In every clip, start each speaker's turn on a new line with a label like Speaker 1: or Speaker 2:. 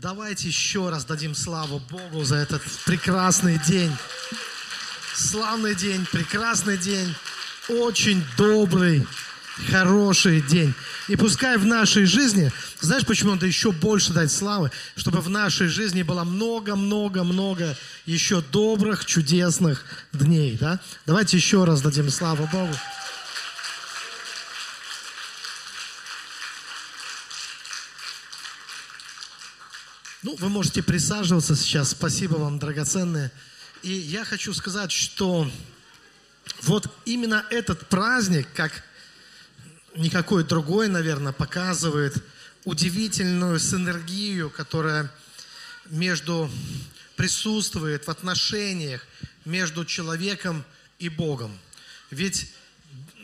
Speaker 1: давайте еще раз дадим славу Богу за этот прекрасный день. Славный день, прекрасный день, очень добрый, хороший день. И пускай в нашей жизни, знаешь, почему надо еще больше дать славы? Чтобы в нашей жизни было много-много-много еще добрых, чудесных дней. Да? Давайте еще раз дадим славу Богу. Вы можете присаживаться сейчас. Спасибо вам, драгоценные. И я хочу сказать, что вот именно этот праздник, как никакой другой, наверное, показывает удивительную синергию, которая между присутствует в отношениях между человеком и Богом. Ведь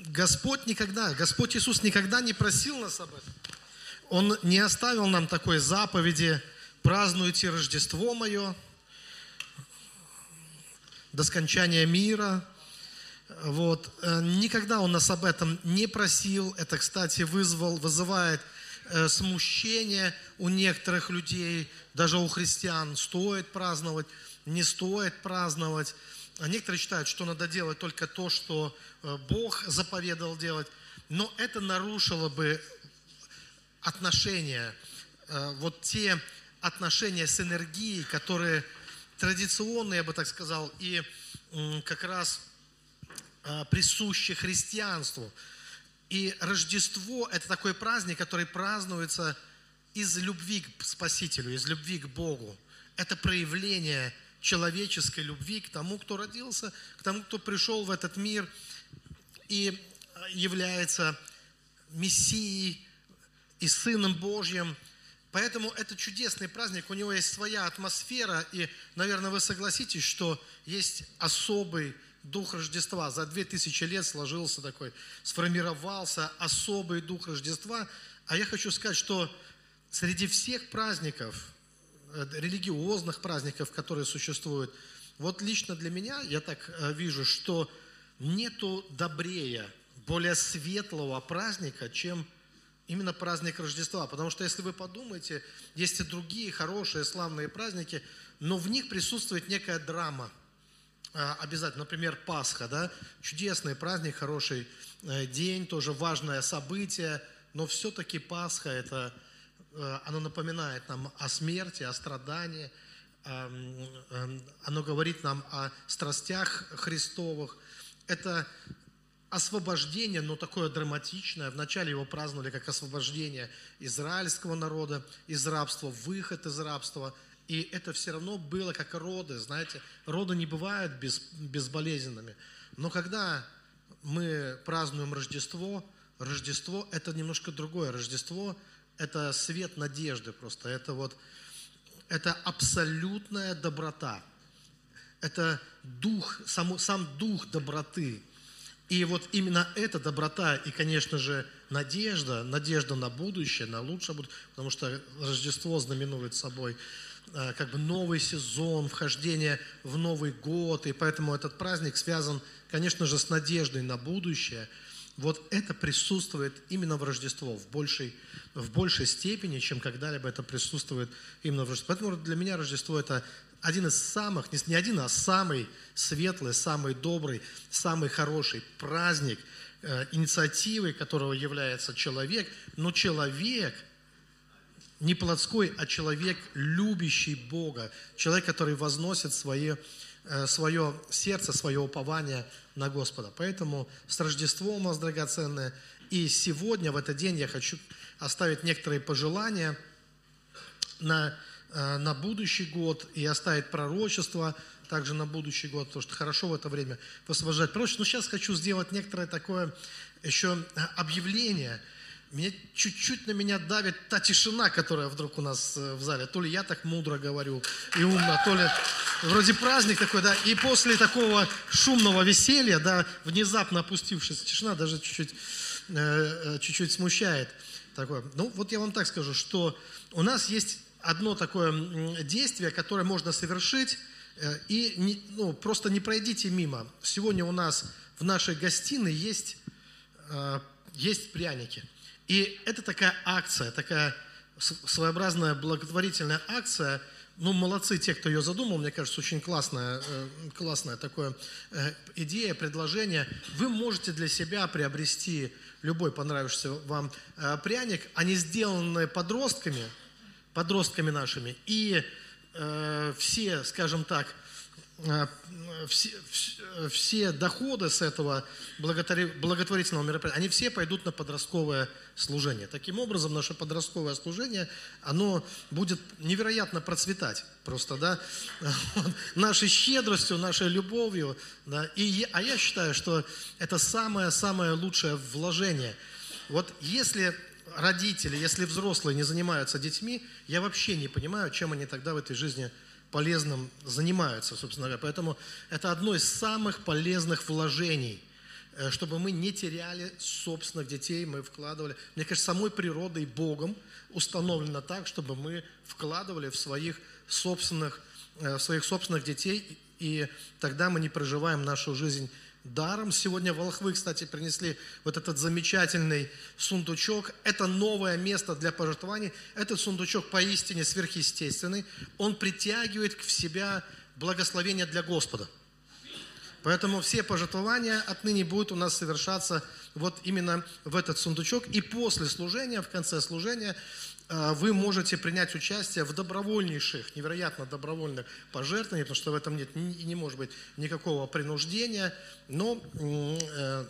Speaker 1: Господь никогда, Господь Иисус никогда не просил нас об этом. Он не оставил нам такой заповеди – празднуйте Рождество мое до скончания мира. Вот. Э, никогда он нас об этом не просил. Это, кстати, вызвал, вызывает э, смущение у некоторых людей, даже у христиан. Стоит праздновать, не стоит праздновать. А некоторые считают, что надо делать только то, что э, Бог заповедовал делать. Но это нарушило бы отношения. Вот те отношения с энергией, которые традиционные, я бы так сказал, и как раз а, присущи христианству. И Рождество – это такой праздник, который празднуется из любви к Спасителю, из любви к Богу. Это проявление человеческой любви к тому, кто родился, к тому, кто пришел в этот мир и является Мессией и Сыном Божьим – Поэтому это чудесный праздник, у него есть своя атмосфера, и, наверное, вы согласитесь, что есть особый дух Рождества. За две тысячи лет сложился такой, сформировался особый дух Рождества. А я хочу сказать, что среди всех праздников, э, религиозных праздников, которые существуют, вот лично для меня, я так э, вижу, что нету добрее, более светлого праздника, чем именно праздник Рождества. Потому что, если вы подумаете, есть и другие хорошие, славные праздники, но в них присутствует некая драма а, обязательно. Например, Пасха, да? чудесный праздник, хороший э, день, тоже важное событие, но все-таки Пасха, это, э, оно напоминает нам о смерти, о страдании, оно говорит нам о страстях Христовых. Это освобождение, но такое драматичное. Вначале его праздновали как освобождение израильского народа из рабства, выход из рабства. И это все равно было как роды, знаете. Роды не бывают без, безболезненными. Но когда мы празднуем Рождество, Рождество – это немножко другое. Рождество – это свет надежды просто. Это вот, это абсолютная доброта. Это дух, сам, сам дух доброты – и вот именно эта доброта и, конечно же, надежда, надежда на будущее, на лучшее будущее, потому что Рождество знаменует собой э, как бы новый сезон, вхождение в Новый год, и поэтому этот праздник связан, конечно же, с надеждой на будущее. Вот это присутствует именно в Рождество в большей, в большей степени, чем когда-либо это присутствует именно в Рождество. Поэтому для меня Рождество – это один из самых, не один, а самый светлый, самый добрый, самый хороший праздник, э, инициативой которого является человек, но человек не плотской, а человек, любящий Бога, человек, который возносит свое, э, свое сердце, свое упование на Господа. Поэтому с Рождеством у нас драгоценное. И сегодня, в этот день, я хочу оставить некоторые пожелания на на будущий год и оставить пророчество также на будущий год, потому что хорошо в это время высвобождать пророчество. Но сейчас хочу сделать некоторое такое еще э, объявление. Меня, чуть-чуть на меня давит та тишина, которая вдруг у нас э, в зале. То ли я так мудро говорю и умно, то ли вроде праздник такой, да. И после такого шумного веселья, да, внезапно опустившаяся тишина даже чуть-чуть, чуть-чуть смущает. Такое. Ну, вот я вам так скажу, что у нас есть одно такое действие, которое можно совершить, э, и не, ну, просто не пройдите мимо. Сегодня у нас в нашей гостиной есть, э, есть пряники. И это такая акция, такая своеобразная благотворительная акция. Ну, молодцы те, кто ее задумал, мне кажется, очень классная, э, классная такая идея, предложение. Вы можете для себя приобрести любой понравившийся вам пряник. Они сделаны подростками, подростками нашими, и все, скажем так, все, все доходы с этого благотворительного мероприятия, они все пойдут на подростковое служение. Таким образом, наше подростковое служение, оно будет невероятно процветать просто, да, нашей щедростью, нашей любовью, да, и, а я считаю, что это самое-самое лучшее вложение. Вот если родители, если взрослые не занимаются детьми, я вообще не понимаю, чем они тогда в этой жизни полезным занимаются, собственно говоря. Поэтому это одно из самых полезных вложений, э, чтобы мы не теряли собственных детей, мы вкладывали. Мне кажется, самой природой, Богом установлено так, чтобы мы вкладывали в своих собственных, э, в своих собственных детей, и тогда мы не проживаем нашу жизнь даром. Сегодня волхвы, кстати, принесли вот этот замечательный сундучок. Это новое место для пожертвований. Этот сундучок поистине сверхъестественный. Он притягивает в себя благословение для Господа. Поэтому все пожертвования отныне будут у нас совершаться вот именно в этот сундучок. И после служения, в конце служения, вы можете принять участие в добровольнейших, невероятно добровольных пожертвованиях, потому что в этом нет, не, не может быть никакого принуждения, но э,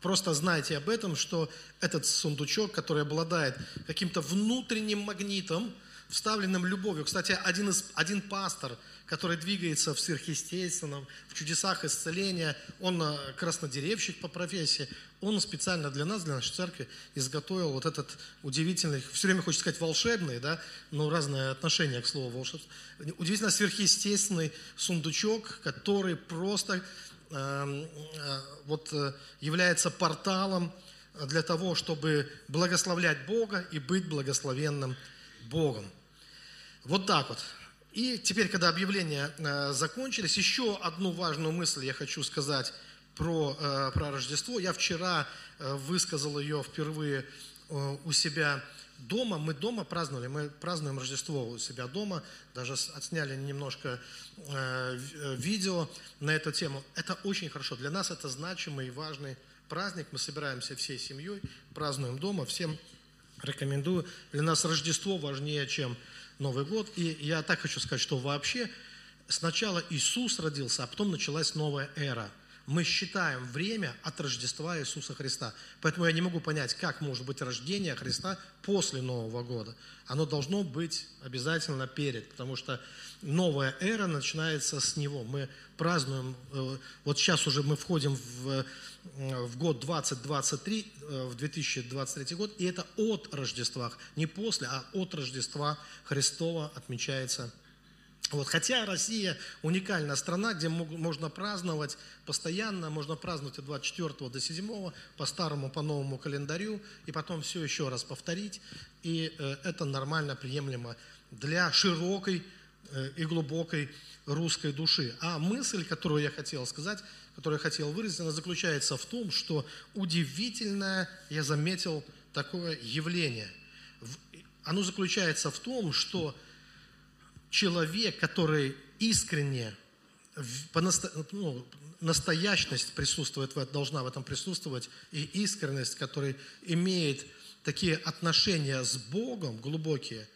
Speaker 1: просто знайте об этом, что этот сундучок, который обладает каким-то внутренним магнитом, вставленным любовью. Кстати, один, из, один пастор, который двигается в сверхъестественном, в чудесах исцеления, он э, краснодеревщик по профессии, он специально для нас, для нашей церкви, изготовил вот этот удивительный, все время хочется сказать волшебный, да, но разное отношение к слову волшебство, удивительно сверхъестественный сундучок, который просто э, э, вот э, является порталом для того, чтобы благословлять Бога и быть благословенным Богом. Вот так вот. И теперь, когда объявления э, закончились, еще одну важную мысль я хочу сказать про, э, про Рождество. Я вчера э, высказал ее впервые у себя дома. Мы дома праздновали, мы празднуем Рождество у себя дома. Даже отсняли немножко видео на эту тему. Это очень хорошо. Для нас это значимый и важный праздник. Мы собираемся всей семьей, празднуем дома. Всем рекомендую. Для нас Рождество важнее, чем Новый год. И я так хочу сказать, что вообще сначала Иисус родился, а потом началась новая эра – мы считаем время от Рождества Иисуса Христа. Поэтому я не могу понять, как может быть рождение Христа после Нового года. Оно должно быть обязательно перед, потому что новая эра начинается с Него. Мы празднуем, э, вот сейчас уже мы входим в, э, в год 2023, э, в 2023 год, и это от Рождества, не после, а от Рождества Христова отмечается вот, хотя Россия уникальная страна, где можно праздновать постоянно, можно праздновать от 24 до 7 по старому, по новому календарю, и потом все еще раз повторить, и э, это нормально, приемлемо для широкой э, и глубокой русской души. А мысль, которую я хотел сказать, которую я хотел выразить, она заключается в том, что удивительное, я заметил, такое явление. Оно заключается в том, что человек, который искренне, по насто, ну, настоящность присутствует, должна в этом присутствовать, и искренность, который имеет такие отношения с Богом глубокие,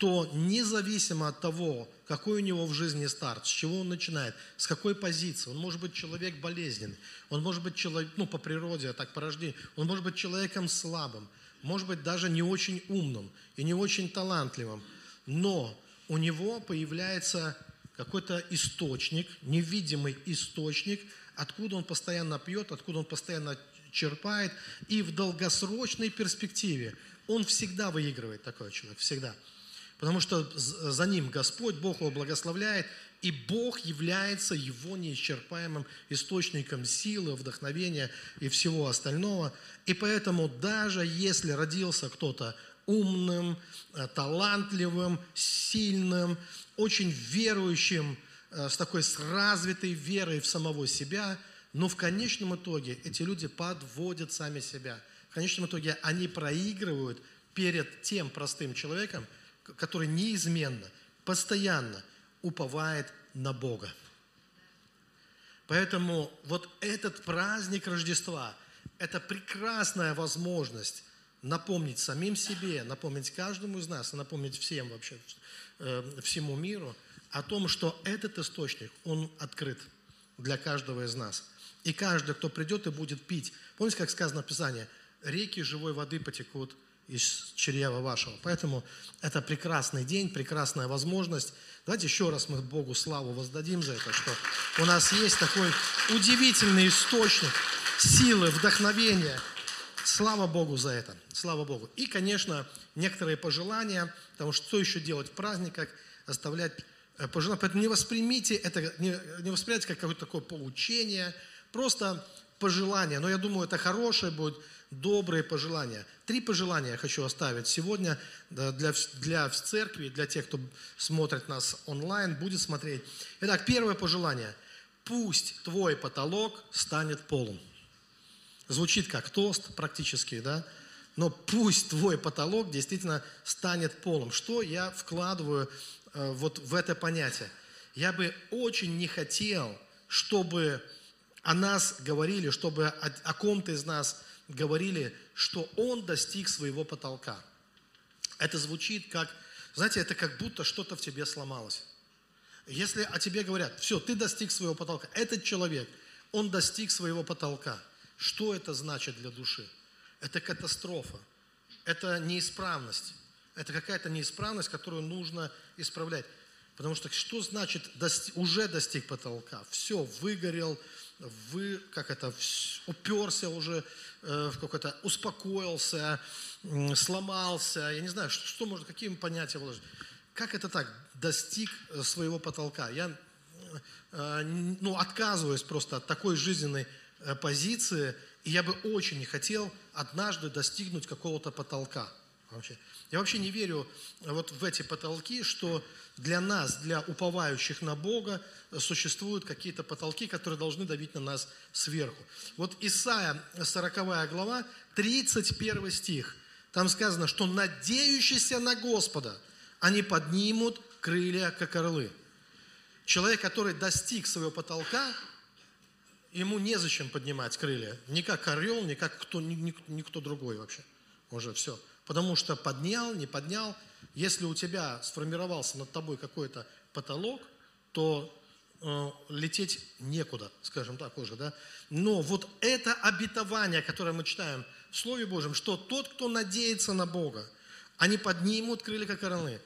Speaker 1: то независимо от того, какой у него в жизни старт, с чего он начинает, с какой позиции, он может быть человек болезненный, он может быть человек, ну, по природе, а так по рождению, он может быть человеком слабым, может быть даже не очень умным и не очень талантливым, но у него появляется какой-то источник, невидимый источник, откуда он постоянно пьет, откуда он постоянно черпает, и в долгосрочной перспективе он всегда выигрывает, такой человек, всегда. Потому что за ним Господь, Бог его благословляет, и Бог является его неисчерпаемым источником силы, вдохновения и всего остального. И поэтому даже если родился кто-то умным, э, талантливым, сильным, очень верующим, э, с такой с развитой верой в самого себя, но в конечном итоге эти люди подводят сами себя. В конечном итоге они проигрывают перед тем простым человеком, который неизменно, постоянно уповает на Бога. Поэтому вот этот праздник Рождества – это прекрасная возможность напомнить самим себе, напомнить каждому из нас, напомнить всем вообще, э, всему миру о том, что этот источник, он открыт для каждого из нас. И каждый, кто придет и будет пить. Помните, как сказано в Писании? Реки живой воды потекут из чрева вашего. Поэтому это прекрасный день, прекрасная возможность. Давайте еще раз мы Богу славу воздадим за это, что у нас есть такой удивительный источник силы, вдохновения. Слава Богу за это. Слава Богу. И, конечно, некоторые пожелания, потому что что еще делать в праздник, как оставлять э, пожелания. Поэтому не воспримите это, не, не воспринимайте как какое-то такое поучение, просто пожелания. Но я думаю, это хорошее будет добрые пожелания. Три пожелания я хочу оставить сегодня для, для церкви, для тех, кто смотрит нас онлайн, будет смотреть. Итак, первое пожелание. Пусть твой потолок станет полым. Звучит как тост практически, да? Но пусть твой потолок действительно станет полым. Что я вкладываю э, вот в это понятие? Я бы очень не хотел, чтобы о нас говорили, чтобы о, о ком-то из нас говорили, что он достиг своего потолка. Это звучит как, знаете, это как будто что-то в тебе сломалось. Если о тебе говорят, все, ты достиг своего потолка, этот человек, он достиг своего потолка. Что это значит для души? Это катастрофа, это неисправность, это какая-то неисправность, которую нужно исправлять. Потому что что значит достиг, уже достиг потолка? Все, выгорел, вы, как это, уперся уже э, в какой-то, успокоился, сломался, я не знаю, что, что можно, какие понятия вложить. Как это так, достиг э, своего потолка? Я э, ну, отказываюсь просто от такой жизненной позиции, и я бы очень не хотел однажды достигнуть какого-то потолка вообще. Я вообще не верю вот в эти потолки, что для нас, для уповающих на Бога, существуют какие-то потолки, которые должны давить на нас сверху. Вот Исаия, 40 глава, 31 стих. Там сказано, что надеющиеся на Господа, они поднимут крылья, как орлы. Человек, который достиг своего потолка, ему незачем поднимать крылья. Не как орел, не как кто, никто другой вообще. Уже все. Потому что поднял, не поднял. Если у тебя сформировался над тобой какой-то потолок, то э, лететь некуда, скажем так уже, да. Но вот это обетование, которое мы читаем в Слове Божьем, что тот, кто надеется на Бога, они поднимут крылья, как орлы.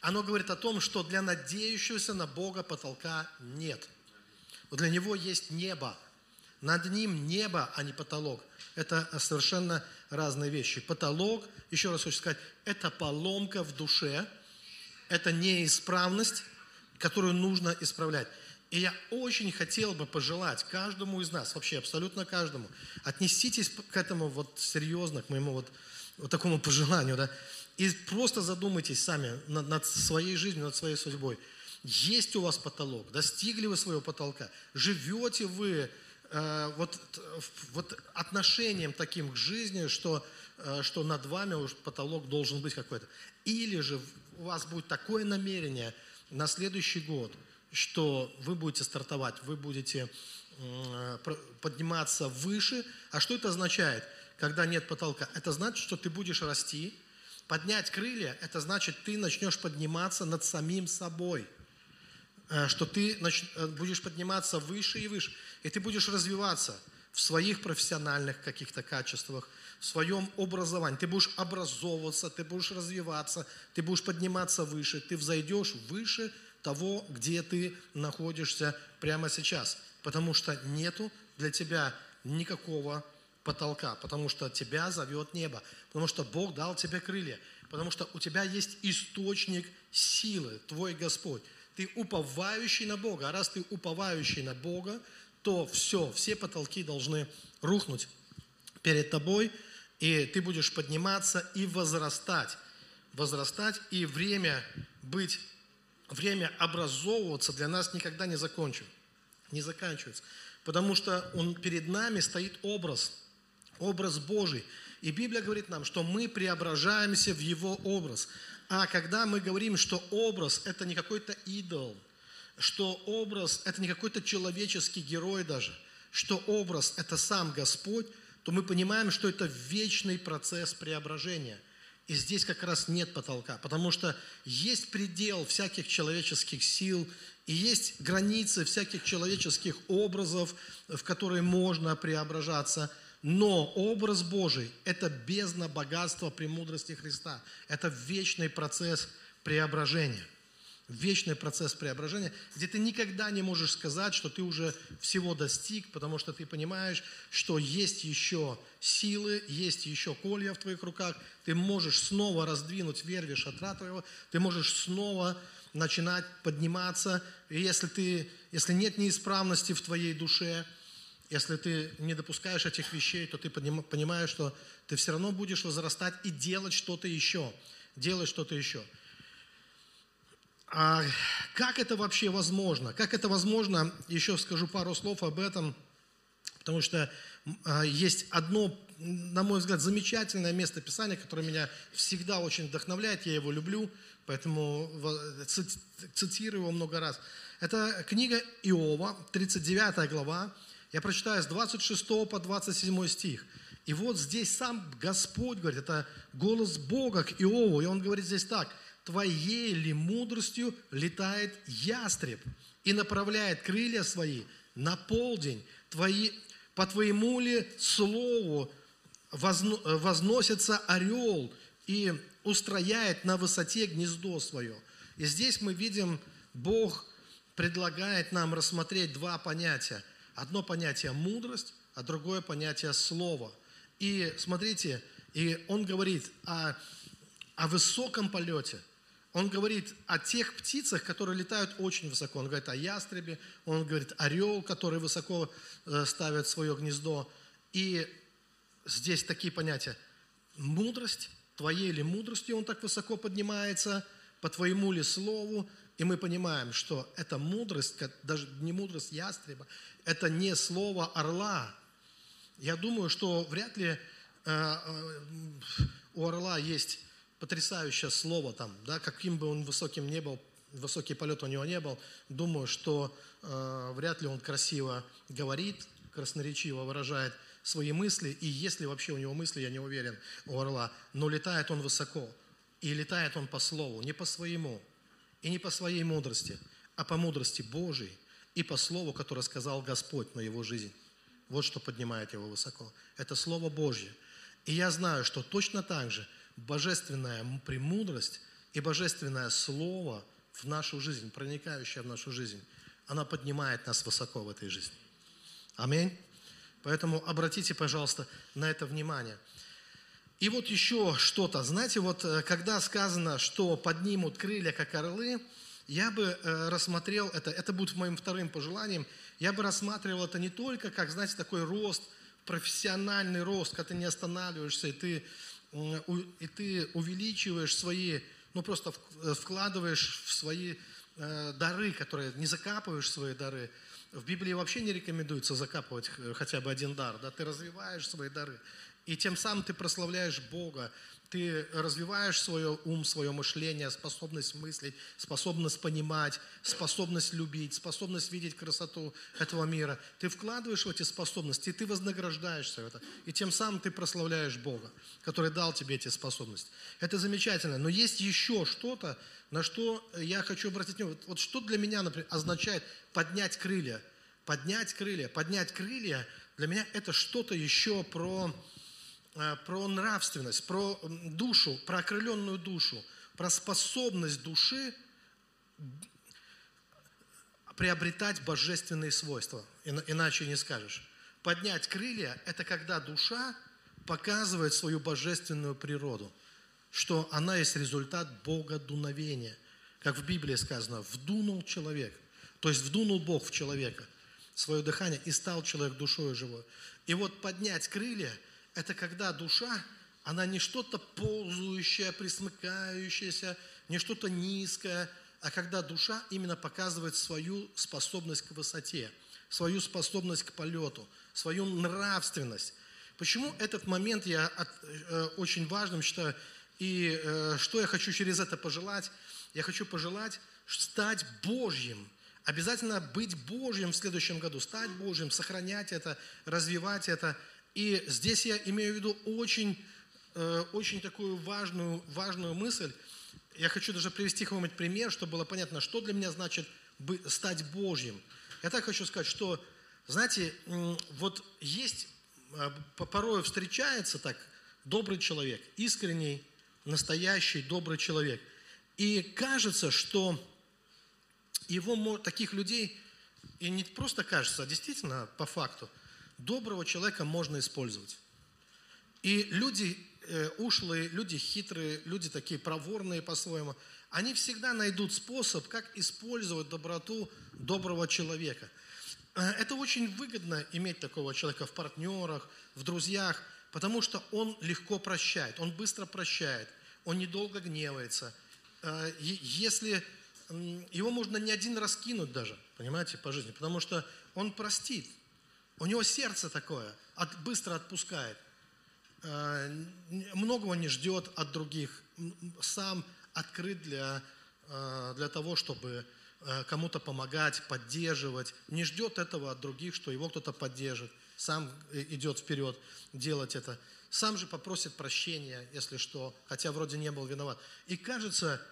Speaker 1: Оно говорит о том, что для надеющегося на Бога потолка нет. Для него есть небо. Над ним небо, а не потолок. Это совершенно разные вещи. Потолок, еще раз хочу сказать, это поломка в душе, это неисправность, которую нужно исправлять. И я очень хотел бы пожелать каждому из нас, вообще абсолютно каждому, отнеситесь к этому вот серьезно, к моему вот, вот такому пожеланию, да, и просто задумайтесь сами над, над своей жизнью, над своей судьбой. Есть у вас потолок, достигли вы своего потолка, живете вы вот, вот отношением таким к жизни, что, э, что над вами уж потолок должен быть какой-то. Или же у вас будет такое намерение на следующий год, что вы будете стартовать, вы будете подниматься выше. А что это означает, когда нет потолка? Это значит, что ты будешь расти. Поднять крылья – это значит, ты начнешь подниматься над самим собой – Э, что ты э, будешь подниматься выше и выше, и ты будешь развиваться в своих профессиональных каких-то качествах, в своем образовании. Ты будешь образовываться, ты будешь развиваться, ты будешь подниматься выше, ты взойдешь выше того, где ты находишься прямо сейчас. Потому что нету для тебя никакого потолка, потому что тебя зовет небо, потому что Бог дал тебе крылья, потому что у тебя есть источник силы, твой Господь. Ты уповающий на Бога. А раз ты уповающий на Бога, то все, все потолки должны рухнуть перед тобой, и ты будешь подниматься и возрастать. Возрастать, и время быть, время образовываться для нас никогда не закончим, не заканчивается. Потому что он, перед нами стоит образ, образ Божий. И Библия говорит нам, что мы преображаемся в Его образ. А когда мы говорим, что образ – это не какой-то идол, что образ – это не какой-то человеческий герой даже, что образ – это сам Господь, то мы понимаем, что это вечный процесс преображения. И здесь как раз нет потолка, потому что есть предел всяких человеческих сил, и есть границы всяких человеческих образов, в которые можно преображаться – но образ Божий – это бездна богатства премудрости Христа. Это вечный процесс преображения. Вечный процесс преображения, где ты никогда не можешь сказать, что ты уже всего достиг, потому что ты понимаешь, что есть еще силы, есть еще колья в твоих руках, ты можешь снова раздвинуть верви шатра твоего, ты можешь снова начинать подниматься. И если, ты, если нет неисправности в твоей душе, если ты не допускаешь этих вещей, то ты понимаешь, что ты все равно будешь возрастать и делать что-то еще. Делать что-то еще. А как это вообще возможно? Как это возможно? Еще скажу пару слов об этом, потому что а, есть одно, на мой взгляд, замечательное место Писания, которое меня всегда очень вдохновляет, я его люблю, поэтому цитирую его много раз. Это книга Иова, 39 глава, я прочитаю с 26 по 27 стих. И вот здесь сам Господь говорит, это голос Бога к Иову, и он говорит здесь так, «Твоей ли мудростью летает ястреб и направляет крылья свои на полдень, твои, по твоему ли слову возно, возносится орел и устрояет на высоте гнездо свое». И здесь мы видим, Бог предлагает нам рассмотреть два понятия – Одно понятие мудрость, а другое понятие слово. И смотрите, и он говорит о, о высоком полете. Он говорит о тех птицах, которые летают очень высоко. Он говорит о ястребе, он говорит орел, который высоко э, ставит свое гнездо. И здесь такие понятия. Мудрость, твоей ли мудростью он так высоко поднимается, по твоему ли слову, и мы понимаем, что эта мудрость, даже не мудрость ястреба, это не слово орла. Я думаю, что вряд ли э, э, у орла есть потрясающее слово там, да, каким бы он высоким не был, высокий полет у него не был, думаю, что э, вряд ли он красиво говорит, красноречиво выражает свои мысли, и если вообще у него мысли, я не уверен, у орла, но летает он высоко, и летает он по слову, не по своему, и не по своей мудрости, а по мудрости Божией, и по слову, которое сказал Господь на его жизнь. Вот что поднимает его высоко. Это Слово Божье. И я знаю, что точно так же божественная премудрость и божественное Слово в нашу жизнь, проникающее в нашу жизнь, она поднимает нас высоко в этой жизни. Аминь. Поэтому обратите, пожалуйста, на это внимание. И вот еще что-то. Знаете, вот э, когда сказано, что поднимут крылья, как орлы, я бы э, рассмотрел это, это будет моим вторым пожеланием, я бы рассматривал это не только как, знаете, такой рост, профессиональный рост, когда ты не останавливаешься, и ты, и ты увеличиваешь свои, ну просто э, вкладываешь в свои э, дары, которые, не закапываешь свои дары. В Библии вообще не рекомендуется закапывать хотя бы один дар, да, ты развиваешь свои дары. И тем самым ты прославляешь Бога, ты развиваешь свой ум, свое мышление, способность мыслить, способность понимать, способность любить, способность видеть красоту этого мира. Ты вкладываешь в эти способности, и ты вознаграждаешься в это. И тем самым ты прославляешь Бога, который дал тебе эти способности. Это замечательно. Но есть еще что-то, на что я хочу обратить внимание. Вот что для меня, например, означает поднять крылья? Поднять крылья. Поднять крылья для меня это что-то еще про про нравственность, про душу, про окрыленную душу, про способность души приобретать божественные свойства, иначе не скажешь. Поднять крылья – это когда душа показывает свою божественную природу, что она есть результат Бога дуновения. Как в Библии сказано, вдунул человек, то есть вдунул Бог в человека свое дыхание и стал человек душой живой. И вот поднять крылья – это когда душа, она не что-то ползающее, присмыкающееся, не что-то низкое, а когда душа именно показывает свою способность к высоте, свою способность к полету, свою нравственность. Почему этот момент я от, э, очень важным считаю? И э, что я хочу через это пожелать? Я хочу пожелать стать Божьим. Обязательно быть Божьим в следующем году, стать Божьим, сохранять это, развивать это. И здесь я имею в виду очень, э, очень такую важную, важную мысль. Я хочу даже привести какой-нибудь пример, чтобы было понятно, что для меня значит стать Божьим. Я так хочу сказать, что, знаете, вот есть, э, порой встречается так добрый человек, искренний, настоящий добрый человек. И кажется, что его, таких людей, и не просто кажется, а действительно, по факту, доброго человека можно использовать. И люди э, ушлые, люди хитрые, люди такие проворные по-своему, они всегда найдут способ, как использовать доброту доброго человека. Э, это очень выгодно иметь такого человека в партнерах, в друзьях, потому что он легко прощает, он быстро прощает, он недолго гневается. Э, если его можно не один раз кинуть даже, понимаете, по жизни, потому что он простит. У него сердце такое, от, быстро отпускает. Э, многого не ждет от других, сам открыт для, э, для того, чтобы э, кому-то помогать, поддерживать. Не ждет этого от других, что его кто-то поддержит. Сам идет вперед делать это. Сам же попросит прощения, если что, хотя вроде не был виноват. И кажется,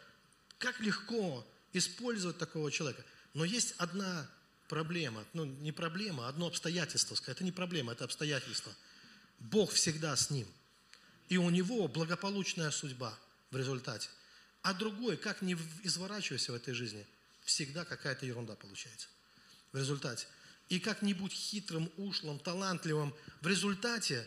Speaker 1: как легко использовать такого человека. Но есть одна проблема, ну не проблема, а одно обстоятельство. Это не проблема, это обстоятельство. Бог всегда с ним. И у него благополучная судьба в результате. А другой, как не изворачивайся в этой жизни, всегда какая-то ерунда получается в результате. И как-нибудь хитрым, ушлым, талантливым, в результате,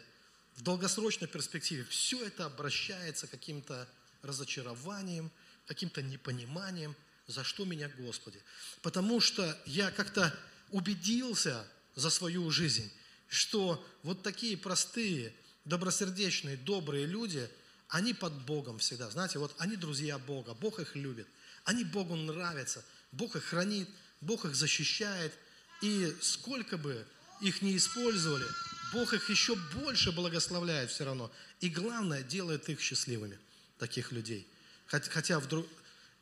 Speaker 1: в долгосрочной перспективе, все это обращается каким-то разочарованием, каким-то непониманием – за что меня, Господи? Потому что я как-то убедился за свою жизнь, что вот такие простые, добросердечные, добрые люди, они под Богом всегда. Знаете, вот они друзья Бога, Бог их любит, они Богу нравятся, Бог их хранит, Бог их защищает. И сколько бы их не использовали, Бог их еще больше благословляет все равно. И главное, делает их счастливыми, таких людей. Хотя вдруг,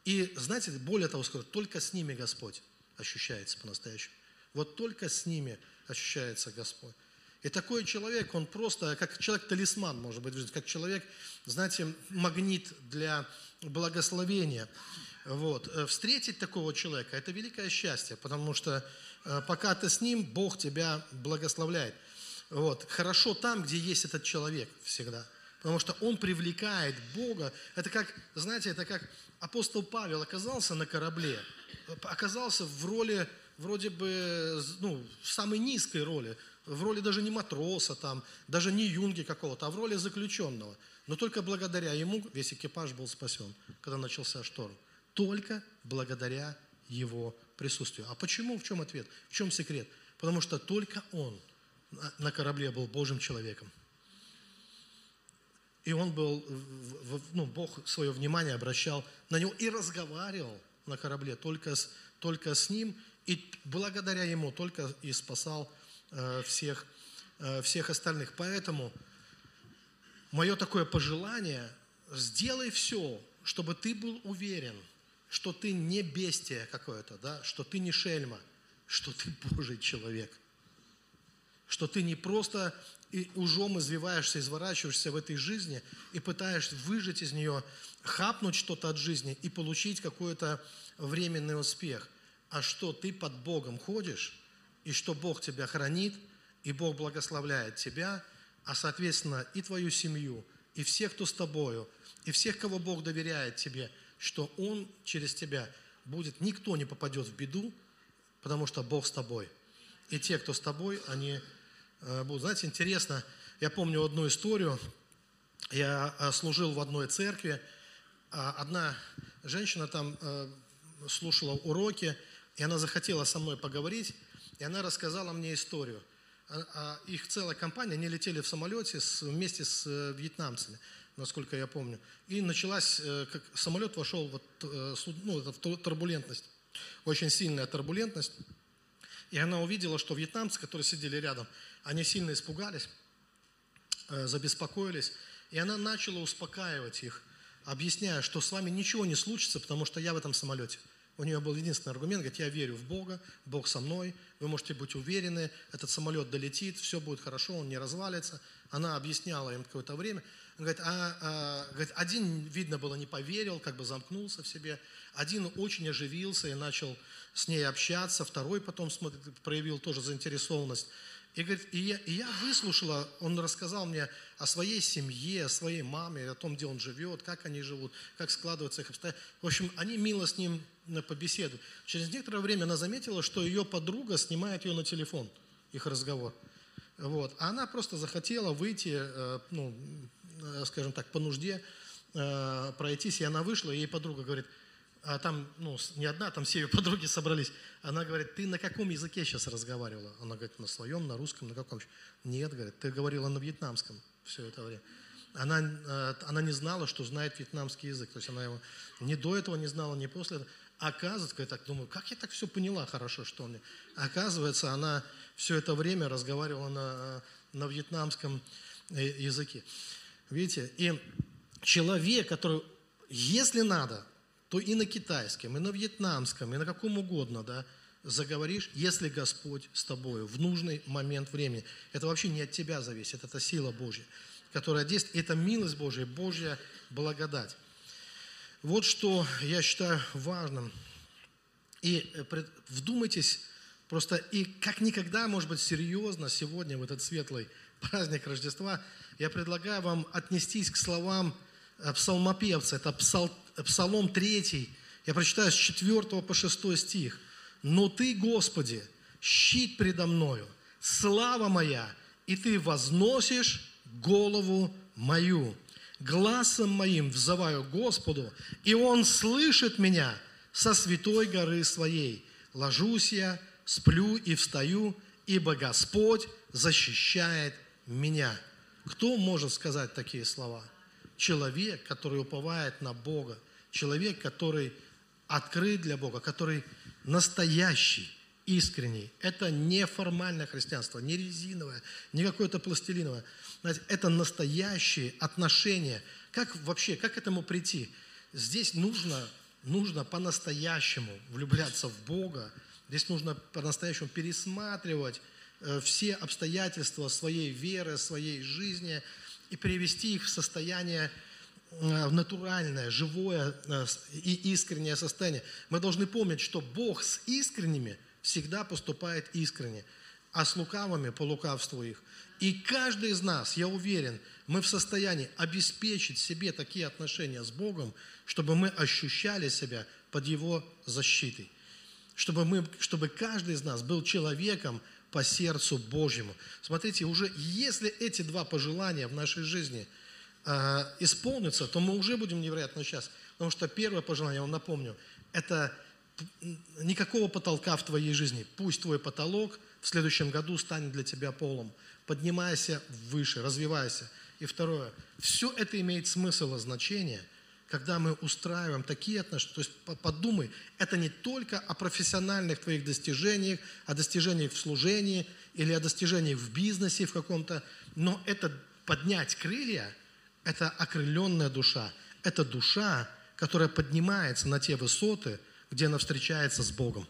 Speaker 1: и знаете, более того скажу, только с ними Господь ощущается по-настоящему. Вот только с ними ощущается Господь. И такой человек, он просто, как человек-талисман, может быть, как человек, знаете, магнит для благословения. Вот. Э, встретить такого человека – это великое счастье, потому что э, пока ты с ним, Бог тебя благословляет. Вот. Хорошо там, где есть этот человек всегда, потому что он привлекает Бога. Это как, знаете, это как апостол Павел оказался на корабле, оказался в роли, вроде бы, ну, в самой низкой роли, в роли даже не матроса там, даже не юнги какого-то, а в роли заключенного. Но только благодаря ему весь экипаж был спасен, когда начался шторм. Только благодаря его присутствию. А почему? В чем ответ? В чем секрет? Потому что только он на корабле был Божьим человеком. И он был, ну, Бог свое внимание обращал на него и разговаривал на корабле только с, только с ним, и благодаря ему только и спасал э, всех, э, всех остальных. Поэтому мое такое пожелание, сделай все, чтобы ты был уверен, что ты не бестия какое-то, да, что ты не шельма, что ты Божий человек, что ты не просто и ужом извиваешься, изворачиваешься в этой жизни и пытаешься выжить из нее, хапнуть что-то от жизни и получить какой-то временный успех. А что ты под Богом ходишь, и что Бог тебя хранит, и Бог благословляет тебя, а соответственно и твою семью, и всех, кто с тобою, и всех, кого Бог доверяет тебе, что Он через тебя будет, никто не попадет в беду, потому что Бог с тобой. И те, кто с тобой, они будут. Знаете, интересно, я помню одну историю. Я э, служил в одной церкви. А одна женщина там э, слушала уроки, и она захотела со мной поговорить, и она рассказала мне историю. А, а их целая компания, они летели в самолете вместе с вьетнамцами, насколько я помню. И началась, как самолет вошел вот, ну, в турбулентность, очень сильная турбулентность. И она увидела, что вьетнамцы, которые сидели рядом, они сильно испугались. э, забеспокоились. И она начала успокаивать их, объясняя, что с вами ничего не случится, потому что я в этом самолете. У нее был единственный аргумент, говорит, я верю в Бога, Бог со мной, вы можете быть уверены, этот самолет долетит, все будет хорошо, он не развалится. Она объясняла им какое-то время. Говорит, а, а, говорит, один, видно было, не поверил, как бы замкнулся в себе. Один очень оживился и начал с ней общаться. Второй потом смотрит, проявил тоже заинтересованность. И, говорит, и, я, и я выслушала, он рассказал мне о своей семье, о своей маме, о том, где он живет, как они живут, как складываются их обстоятельства. В общем, они мило с ним побеседуют. Через некоторое время она заметила, что ее подруга снимает ее на телефон, их разговор. Вот. А она просто захотела выйти, э, ну, э, скажем так, по нужде э, пройтись, и она вышла, и ей подруга говорит – а там, ну, не одна, там все ее подруги собрались. Она говорит, ты на каком языке сейчас разговаривала? Она говорит, на своем, на русском, на каком? Нет, говорит, ты говорила на вьетнамском все это время. Она, э, она не знала, что знает вьетнамский язык. То есть она его ни до этого не знала, ни после этого. Оказывается, я так думаю, как я так все поняла хорошо, что он мне. Оказывается, она все это время разговаривала на, на вьетнамском э, языке. Видите, и человек, который, если надо, то и на китайском, и на вьетнамском, и на каком угодно, да, заговоришь, если Господь с тобою в нужный момент времени. Это вообще не от тебя зависит, это сила Божья, которая действует. Это милость Божья, Божья благодать. Вот что я считаю важным. И э, вдумайтесь просто, и как никогда, может быть, серьезно сегодня, в этот светлый праздник Рождества, я предлагаю вам отнестись к словам псалмопевца. Это псал, Псалом 3, я прочитаю с 4 по 6 стих. «Но Ты, Господи, щит предо мною, слава моя, и Ты возносишь голову мою. Глазом моим взываю Господу, и Он слышит меня со святой горы своей. Ложусь я, сплю и встаю, ибо Господь защищает меня». Кто может сказать такие слова? Человек, который уповает на Бога, человек, который открыт для Бога, который настоящий, искренний. Это не формальное христианство, не резиновое, не какое-то пластилиновое. Знаете, это настоящие отношения. Как вообще, как к этому прийти? Здесь нужно, нужно по-настоящему влюбляться в Бога. Здесь нужно по-настоящему пересматривать э, все обстоятельства своей веры, своей жизни и привести их в состояние Э, в натуральное, живое э, и искреннее состояние. Мы должны помнить, что Бог с искренними всегда поступает искренне, а с лукавыми по лукавству их. И каждый из нас, я уверен, мы в состоянии обеспечить себе такие отношения с Богом, чтобы мы ощущали себя под Его защитой. Чтобы, мы, чтобы каждый из нас был человеком по сердцу Божьему. Смотрите, уже если эти два пожелания в нашей жизни – э, исполнится, то мы уже будем невероятно счастливы. Потому что первое пожелание, я вам напомню, это никакого потолка в твоей жизни. Пусть твой потолок в следующем году станет для тебя полом. Поднимайся выше, развивайся. И второе, все это имеет смысл и значение, когда мы устраиваем такие отношения. То есть подумай, это не только о профессиональных твоих достижениях, о достижениях в служении или о достижениях в бизнесе в каком-то, но это поднять крылья – это окрыленная душа. Это душа, которая поднимается на те высоты, где она встречается с Богом.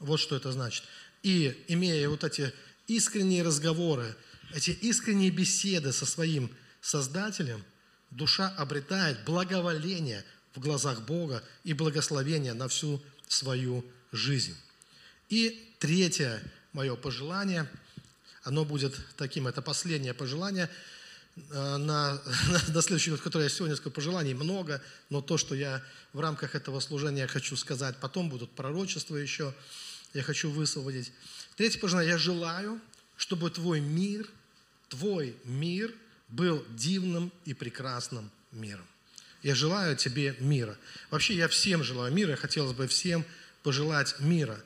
Speaker 1: Вот что это значит. И имея вот эти искренние разговоры, эти искренние беседы со своим Создателем, душа обретает благоволение в глазах Бога и благословение на всю свою жизнь. И третье мое пожелание, оно будет таким, это последнее пожелание – Э, на, на следующий год, который я сегодня скажу, пожеланий много, но то, что я в рамках этого служения хочу сказать, потом будут пророчества еще, я хочу высвободить. Третье пожелание, я желаю, чтобы твой мир, твой мир был дивным и прекрасным миром. Я желаю тебе мира. Вообще я всем желаю мира, хотелось бы всем пожелать мира.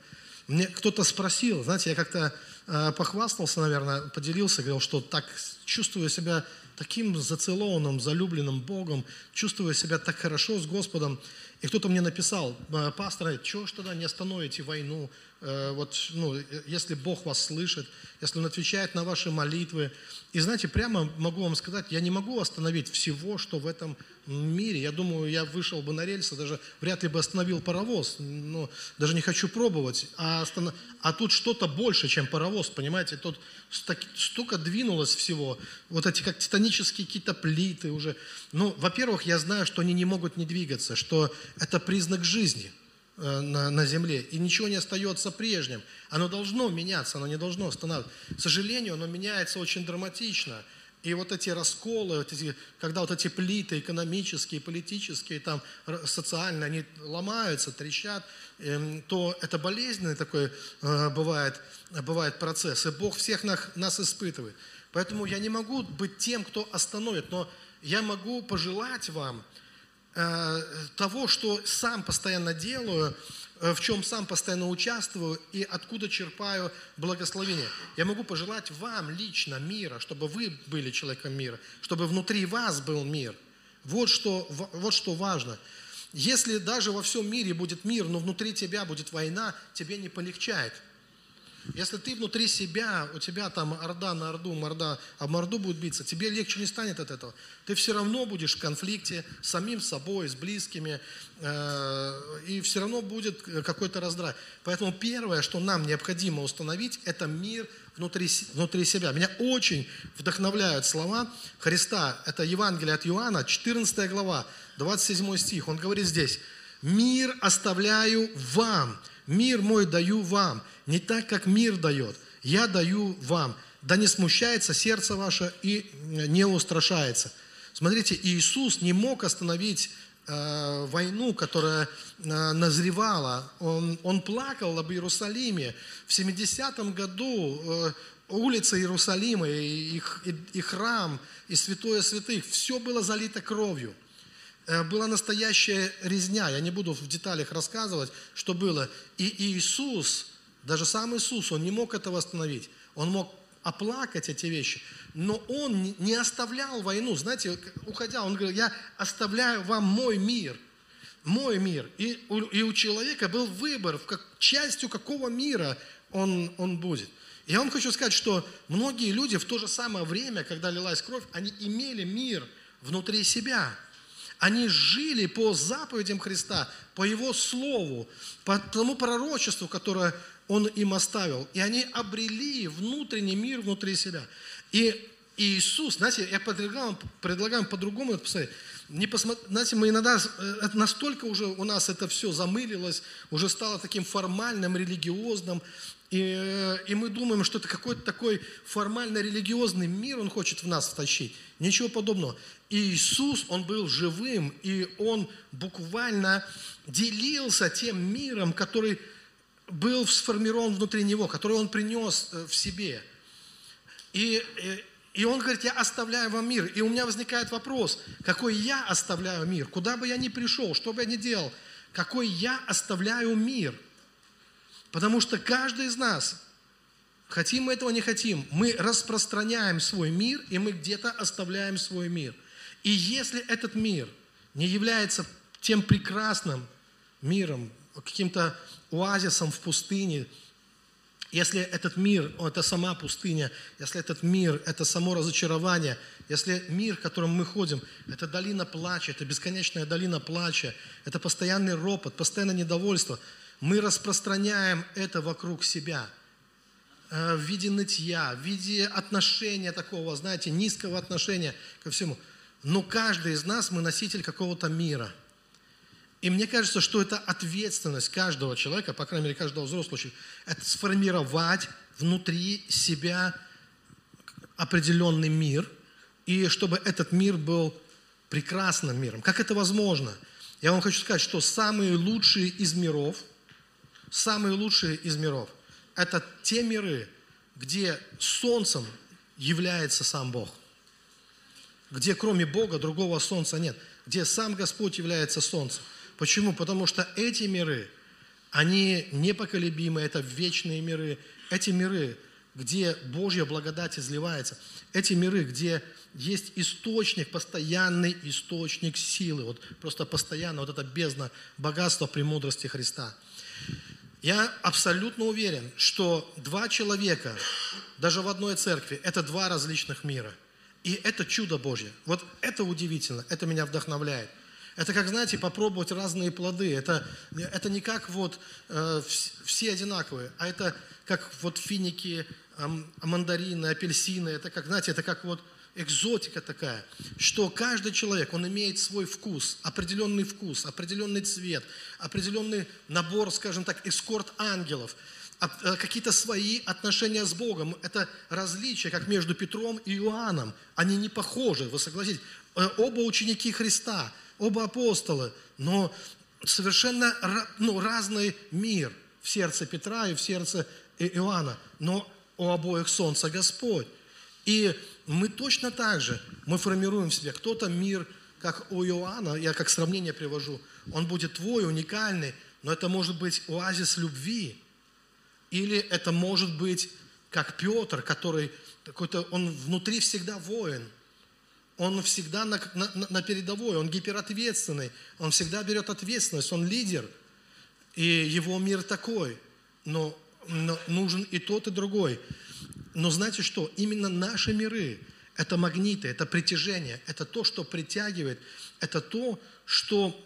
Speaker 1: Мне кто-то спросил, знаете, я как-то э, похвастался, наверное, поделился, говорил, что так чувствую себя таким зацелованным, залюбленным Богом, чувствую себя так хорошо с Господом. И кто-то мне написал, пастор, чего ж тогда не остановите войну, э, вот, ну, если Бог вас слышит, если Он отвечает на ваши молитвы. И знаете, прямо могу вам сказать, я не могу остановить всего, что в этом мире. Я думаю, я вышел бы на рельсы, даже вряд ли бы остановил паровоз. Но даже не хочу пробовать. А, останов... а тут что-то больше, чем паровоз, понимаете? Тут столько двинулось всего. Вот эти как титанические какие-то плиты уже. Ну, во-первых, я знаю, что они не могут не двигаться, что это признак жизни – Э, на, на земле, и ничего не остается прежним. Оно должно меняться, оно не должно останавливаться. К сожалению, оно меняется очень драматично. И вот эти расколы, вот эти, когда вот эти плиты экономические, политические, там, социальные, они ломаются, трещат, эм, то это болезненный такой э, бывает, бывает процесс. И Бог всех нас, нас испытывает. Поэтому я не могу быть тем, кто остановит, но я могу пожелать вам – Э, того, что сам постоянно делаю, э, в чем сам постоянно участвую и откуда черпаю благословение. Я могу пожелать вам лично мира, чтобы вы были человеком мира, чтобы внутри вас был мир. Вот что, вот что важно. Если даже во всем мире будет мир, но внутри тебя будет война, тебе не полегчает – если ты внутри себя, у тебя там орда на орду, морда об морду будет биться, тебе легче не станет от этого. Ты все равно будешь в конфликте с самим собой, с близкими, э, и все равно будет какой-то раздрай. Поэтому первое, что нам необходимо установить, это мир внутри, внутри себя. Меня очень вдохновляют слова Христа. Это Евангелие от Иоанна, 14 глава, 27 стих. Он говорит здесь, «Мир оставляю вам, Мир мой даю вам, не так, как мир дает. Я даю вам. Да не смущается сердце ваше и не устрашается. Смотрите, Иисус не мог остановить э, войну, которая э, назревала. Он, он плакал об Иерусалиме. В 70-м году э, улицы Иерусалима, и, и, и храм, и святое святых, все было залито кровью. Э, была настоящая резня. Я не буду в деталях рассказывать, что было. И Иисус, даже сам Иисус, Он не мог этого остановить. Он мог оплакать эти вещи, но Он не оставлял войну. Знаете, уходя, Он говорил, я оставляю вам мой мир, мой мир. И у, и у человека был выбор, в как, частью какого мира он, он будет. Я вам хочу сказать, что многие люди в то же самое время, когда лилась кровь, они имели мир внутри себя – они жили по заповедям Христа, по Его Слову, по тому пророчеству, которое Он им оставил. И они обрели внутренний мир внутри себя. И Иисус, знаете, я предлагаю, предлагаю по-другому это посмотреть. Не посмотри, знаете, мы иногда, э, настолько уже у нас это все замылилось, уже стало таким формальным, религиозным, и, и мы думаем, что это какой-то такой формально-религиозный мир он хочет в нас втащить. Ничего подобного. Иисус, Он был живым, и Он буквально делился тем миром, который был сформирован внутри Него, который Он принес э, в себе. И, э, и Он говорит, я оставляю вам мир. И у меня возникает вопрос, какой я оставляю мир? Куда бы я ни пришел, что бы я ни делал, какой я оставляю мир? Потому что каждый из нас, хотим мы этого, не хотим, мы распространяем свой мир, и мы где-то оставляем свой мир – и если этот мир не является тем прекрасным миром, каким-то оазисом в пустыне, если этот мир, это сама пустыня, если этот мир, это само разочарование, если мир, в котором мы ходим, это долина плача, это бесконечная долина плача, это постоянный ропот, постоянное недовольство, мы распространяем это вокруг себя э, в виде нытья, в виде отношения такого, знаете, низкого отношения ко всему – но каждый из нас, мы носитель какого-то мира. И мне кажется, что это ответственность каждого человека, по крайней мере, каждого взрослого человека, это сформировать внутри себя определенный мир, и чтобы этот мир был прекрасным миром. Как это возможно? Я вам хочу сказать, что самые лучшие из миров, самые лучшие из миров, это те миры, где солнцем является сам Бог где кроме Бога другого солнца нет, где сам Господь является солнцем. Почему? Потому что эти миры, они непоколебимы, это вечные миры. Эти миры, где Божья благодать изливается. Эти миры, где есть источник, постоянный источник силы. Вот просто постоянно вот это бездна богатства премудрости Христа. Я абсолютно уверен, что два человека, даже в одной церкви, это два различных мира. И это чудо Божье. Вот это удивительно, это меня вдохновляет. Это как, знаете, попробовать разные плоды. Это, это не как вот э, все одинаковые, а это как вот финики, э, мандарины, апельсины. Это как, знаете, это как вот экзотика такая, что каждый человек, он имеет свой вкус, определенный вкус, определенный цвет, определенный набор, скажем так, эскорт ангелов, э, какие-то свои отношения с Богом. Это различия, как между Петром и Иоанном. Они не похожи, вы согласитесь. Э, оба ученики Христа, оба апостолы, но совершенно ну, разный мир в сердце Петра и в сердце Иоанна. Но у обоих солнца Господь. И мы точно так же, мы формируем в себе. Кто-то мир, как у Иоанна, я как сравнение привожу, он будет твой, уникальный, но это может быть оазис любви. Или это может быть как Петр, который какой-то, он внутри всегда воин. Он всегда на, на, на передовой, он гиперответственный, он всегда берет ответственность, он лидер. И его мир такой. Но, но нужен и тот, и другой. Но знаете что? Именно наши миры – это магниты, это притяжение, это то, что притягивает, это то, что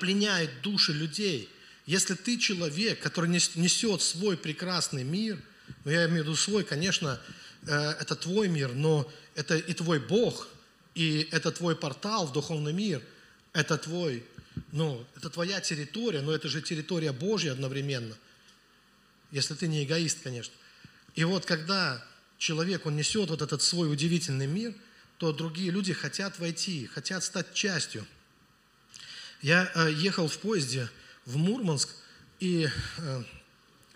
Speaker 1: пленяет души людей. Если ты человек, который несет свой прекрасный мир, ну я имею в виду свой, конечно, э, это твой мир, но это и твой Бог, и это твой портал в духовный мир, это твой, ну, это твоя территория, но это же территория Божья одновременно. Если ты не эгоист, конечно. И вот когда человек, он несет вот этот свой удивительный мир, то другие люди хотят войти, хотят стать частью. Я э, ехал в поезде в Мурманск, и э,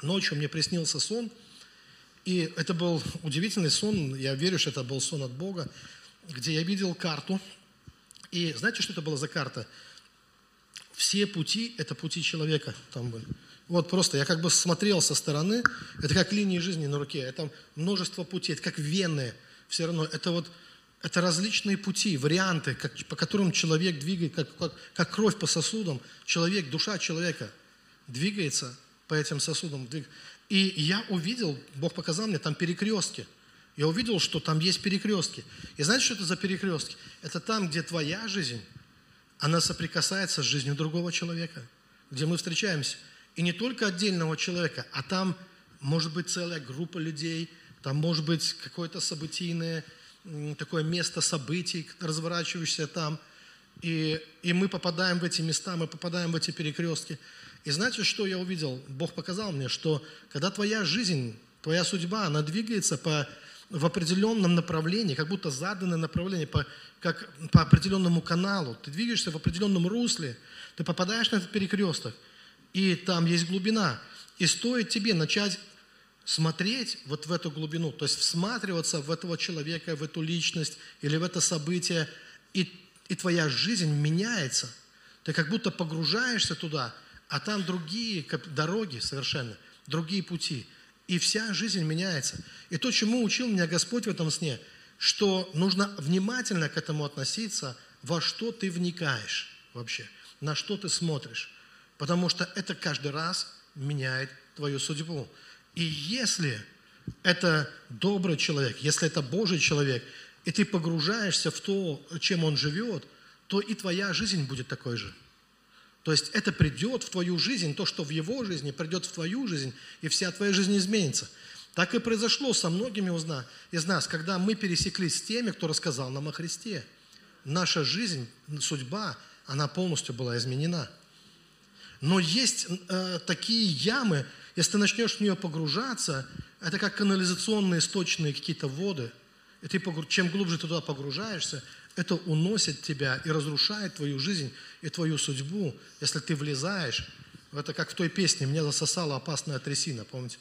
Speaker 1: ночью мне приснился сон, и это был удивительный сон, я верю, что это был сон от Бога, где я видел карту, и знаете, что это была за карта? Все пути – это пути человека там были. Вот просто я как бы смотрел со стороны, это как линии жизни на руке, это множество путей, это как вены все равно, это вот это различные пути, варианты, как, по которым человек двигает, как, как, как кровь по сосудам, человек, душа человека двигается по этим сосудам. И я увидел, Бог показал мне там перекрестки. Я увидел, что там есть перекрестки. И знаете, что это за перекрестки? Это там, где твоя жизнь, она соприкасается с жизнью другого человека, где мы встречаемся – и не только отдельного человека, а там может быть целая группа людей, там может быть какое-то событийное, такое место событий, разворачивающееся там. И, и мы попадаем в эти места, мы попадаем в эти перекрестки. И знаете, что я увидел? Бог показал мне, что когда твоя жизнь, твоя судьба, она двигается по, в определенном направлении, как будто заданное направление, по, как по определенному каналу, ты двигаешься в определенном русле, ты попадаешь на этот перекресток – и там есть глубина. И стоит тебе начать смотреть вот в эту глубину, то есть всматриваться в этого человека, в эту личность или в это событие, и, и твоя жизнь меняется. Ты как будто погружаешься туда, а там другие дороги совершенно, другие пути. И вся жизнь меняется. И то, чему учил меня Господь в этом сне, что нужно внимательно к этому относиться, во что ты вникаешь вообще, на что ты смотришь. Потому что это каждый раз меняет твою судьбу. И если это добрый человек, если это Божий человек, и ты погружаешься в то, чем он живет, то и твоя жизнь будет такой же. То есть это придет в твою жизнь, то, что в его жизни, придет в твою жизнь, и вся твоя жизнь изменится. Так и произошло со многими из нас, когда мы пересеклись с теми, кто рассказал нам о Христе. Наша жизнь, судьба, она полностью была изменена – но есть э, такие ямы, если ты начнешь в нее погружаться, это как канализационные сточные какие-то воды. И ты, чем глубже ты туда погружаешься, это уносит тебя и разрушает твою жизнь и твою судьбу, если ты влезаешь. Это как в той песне «Меня засосала опасная трясина», помните?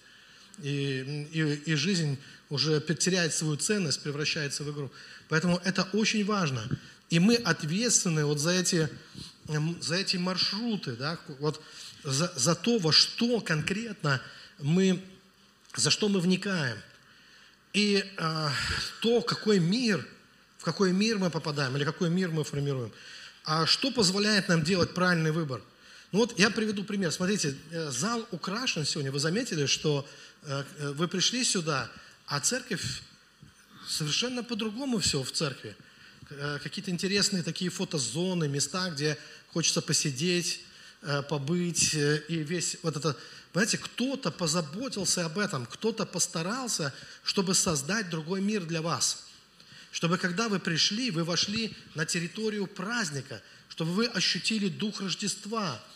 Speaker 1: И, и, и жизнь уже теряет свою ценность, превращается в игру. Поэтому это очень важно. И мы ответственны вот за эти за эти маршруты, да, вот за, за то, во что конкретно мы, за что мы вникаем. И э, то, какой мир, в какой мир мы попадаем, или какой мир мы формируем. А что позволяет нам делать правильный выбор? Ну вот я приведу пример. Смотрите, э, зал украшен сегодня. Вы заметили, что э, э, вы пришли сюда, а церковь совершенно по-другому все в церкви. Какие-то интересные такие фотозоны, места, где хочется посидеть, побыть. И весь вот это, знаете, кто-то позаботился об этом, кто-то постарался, чтобы создать другой мир для вас. Чтобы когда вы пришли, вы вошли на территорию праздника, чтобы вы ощутили дух Рождества –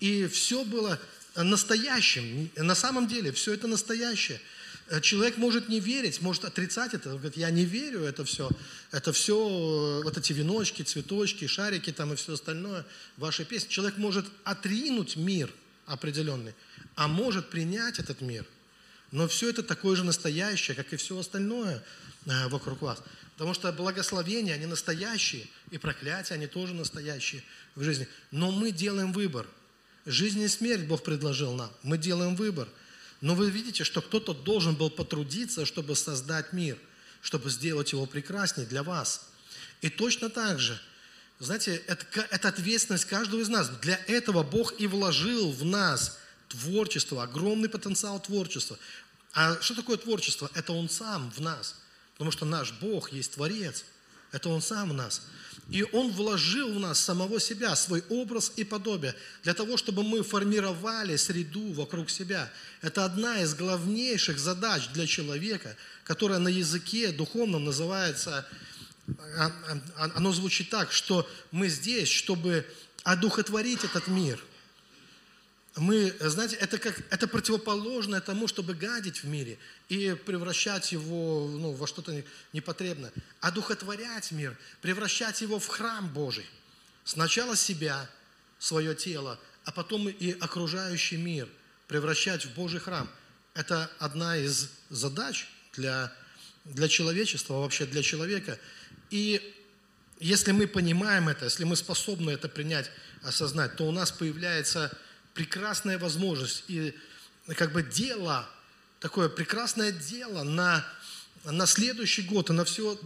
Speaker 1: и все было настоящим. На самом деле все это настоящее. Э, человек может не верить, может отрицать это. Он говорит, я не верю, это все, это все, э, вот эти веночки, цветочки, шарики там и все остальное, ваша песня. Человек может отринуть мир определенный, а может принять этот мир. Но все это такое же настоящее, как и все остальное э, вокруг вас. Потому что благословения, они настоящие, и проклятия, они тоже настоящие в жизни. Но мы делаем выбор – Жизнь и смерть Бог предложил нам. Мы делаем выбор. Но вы видите, что кто-то должен был потрудиться, чтобы создать мир, чтобы сделать его прекраснее для вас. И точно так же, знаете, это, это ответственность каждого из нас. Для этого Бог и вложил в нас творчество, огромный потенциал творчества. А что такое творчество? Это Он сам в нас. Потому что наш Бог есть Творец. Это Он сам в нас. И Он вложил в нас самого себя, свой образ и подобие, для того, чтобы мы формировали среду вокруг себя. Это одна из главнейших задач для человека, которая на языке духовном называется, а, а, оно звучит так, что мы здесь, чтобы одухотворить этот мир – мы, знаете, это, как, это противоположное тому, чтобы гадить в мире и превращать его ну, во что-то непотребное. А духотворять мир, превращать его в храм Божий. Сначала себя, свое тело, а потом и окружающий мир превращать в Божий храм. Это одна из задач для, для человечества, вообще для человека. И если мы понимаем это, если мы способны это принять, осознать, то у нас появляется прекрасная возможность и как бы дело, такое прекрасное дело на, на следующий год и на все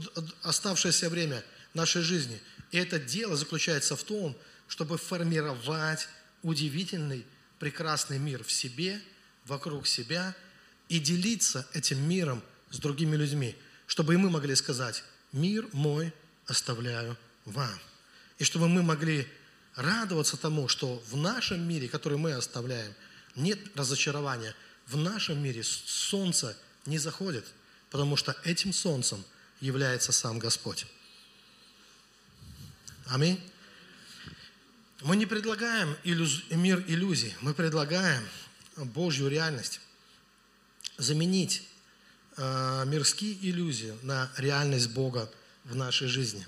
Speaker 1: оставшееся время нашей жизни. И это дело заключается в том, чтобы формировать удивительный, прекрасный мир в себе, вокруг себя и делиться этим миром с другими людьми, чтобы и мы могли сказать, мир мой оставляю вам. И чтобы мы могли радоваться тому, что в нашем мире, который мы оставляем, нет разочарования. В нашем мире солнце не заходит, потому что этим солнцем является сам Господь. Аминь. Мы не предлагаем иллюз... мир иллюзий, мы предлагаем Божью реальность. Заменить э, мирские иллюзии на реальность Бога в нашей жизни.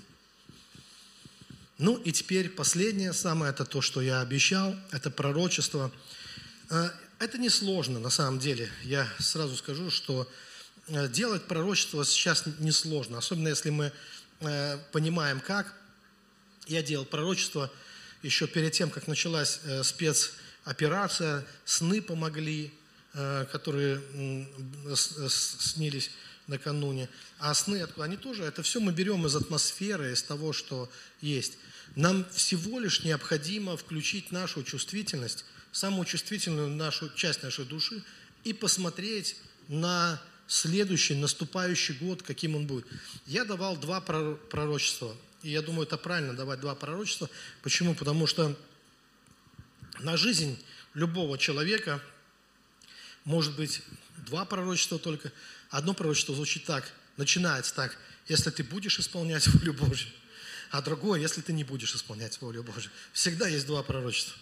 Speaker 1: Ну и теперь последнее самое, это то, что я обещал, это пророчество. Э, это несложно на самом деле. Я сразу скажу, что э, делать пророчество сейчас несложно, особенно если мы э, понимаем как. Я делал пророчество еще перед тем, как началась спецоперация, сны помогли, которые снились накануне. А сны, они тоже, это все мы берем из атмосферы, из того, что есть. Нам всего лишь необходимо включить нашу чувствительность, самую чувствительную нашу часть нашей души и посмотреть на следующий, наступающий год, каким он будет. Я давал два пророчества, и я думаю, это правильно давать два пророчества. Почему? Потому что на жизнь любого человека может быть два пророчества только. Одно пророчество звучит так, начинается так, если ты будешь исполнять волю Божью, а другое, если ты не будешь исполнять волю Божью. Всегда есть два пророчества.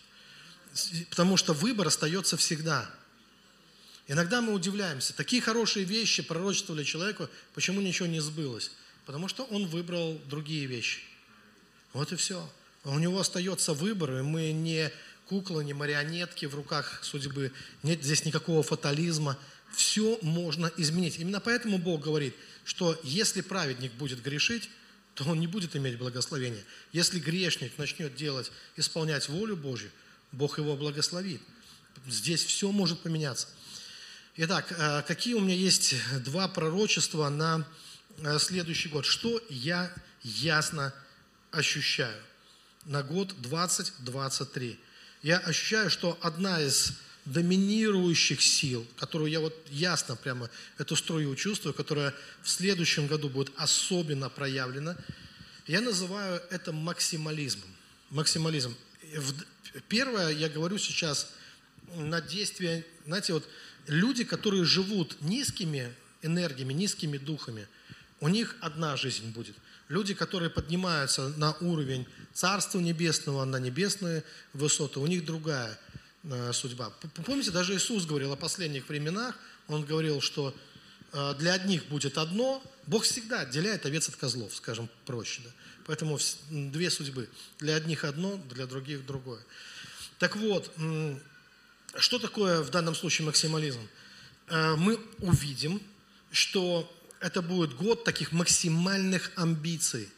Speaker 1: Потому что выбор остается всегда. Иногда мы удивляемся, такие хорошие вещи пророчествовали человеку, почему ничего не сбылось? Потому что он выбрал другие вещи. Вот и все. У него остается выбор, и мы не куклы, не марионетки в руках судьбы. Нет здесь никакого фатализма. Все можно изменить. Именно поэтому Бог говорит, что если праведник будет грешить, то он не будет иметь благословения. Если грешник начнет делать, исполнять волю Божью, Бог его благословит. Здесь все может поменяться. Итак, э, какие у меня есть два пророчества на э, следующий год? Что я ясно ощущаю на год 2023? я ощущаю, что одна из доминирующих сил, которую я вот ясно прямо эту струю чувствую, которая в следующем году будет особенно проявлена, я называю это максимализмом. Максимализм. Первое, я говорю сейчас на действие, знаете, вот люди, которые живут низкими энергиями, низкими духами, у них одна жизнь будет. Люди, которые поднимаются на уровень Царства Небесного, на небесные высоты, у них другая судьба. Помните, даже Иисус говорил о последних временах, Он говорил, что э, для одних будет одно, Бог всегда отделяет овец от козлов, скажем проще. Да? Поэтому две судьбы. Для одних одно, для других другое. Так вот, что такое в данном случае максимализм? Э, мы увидим, что это будет год таких максимальных амбиций.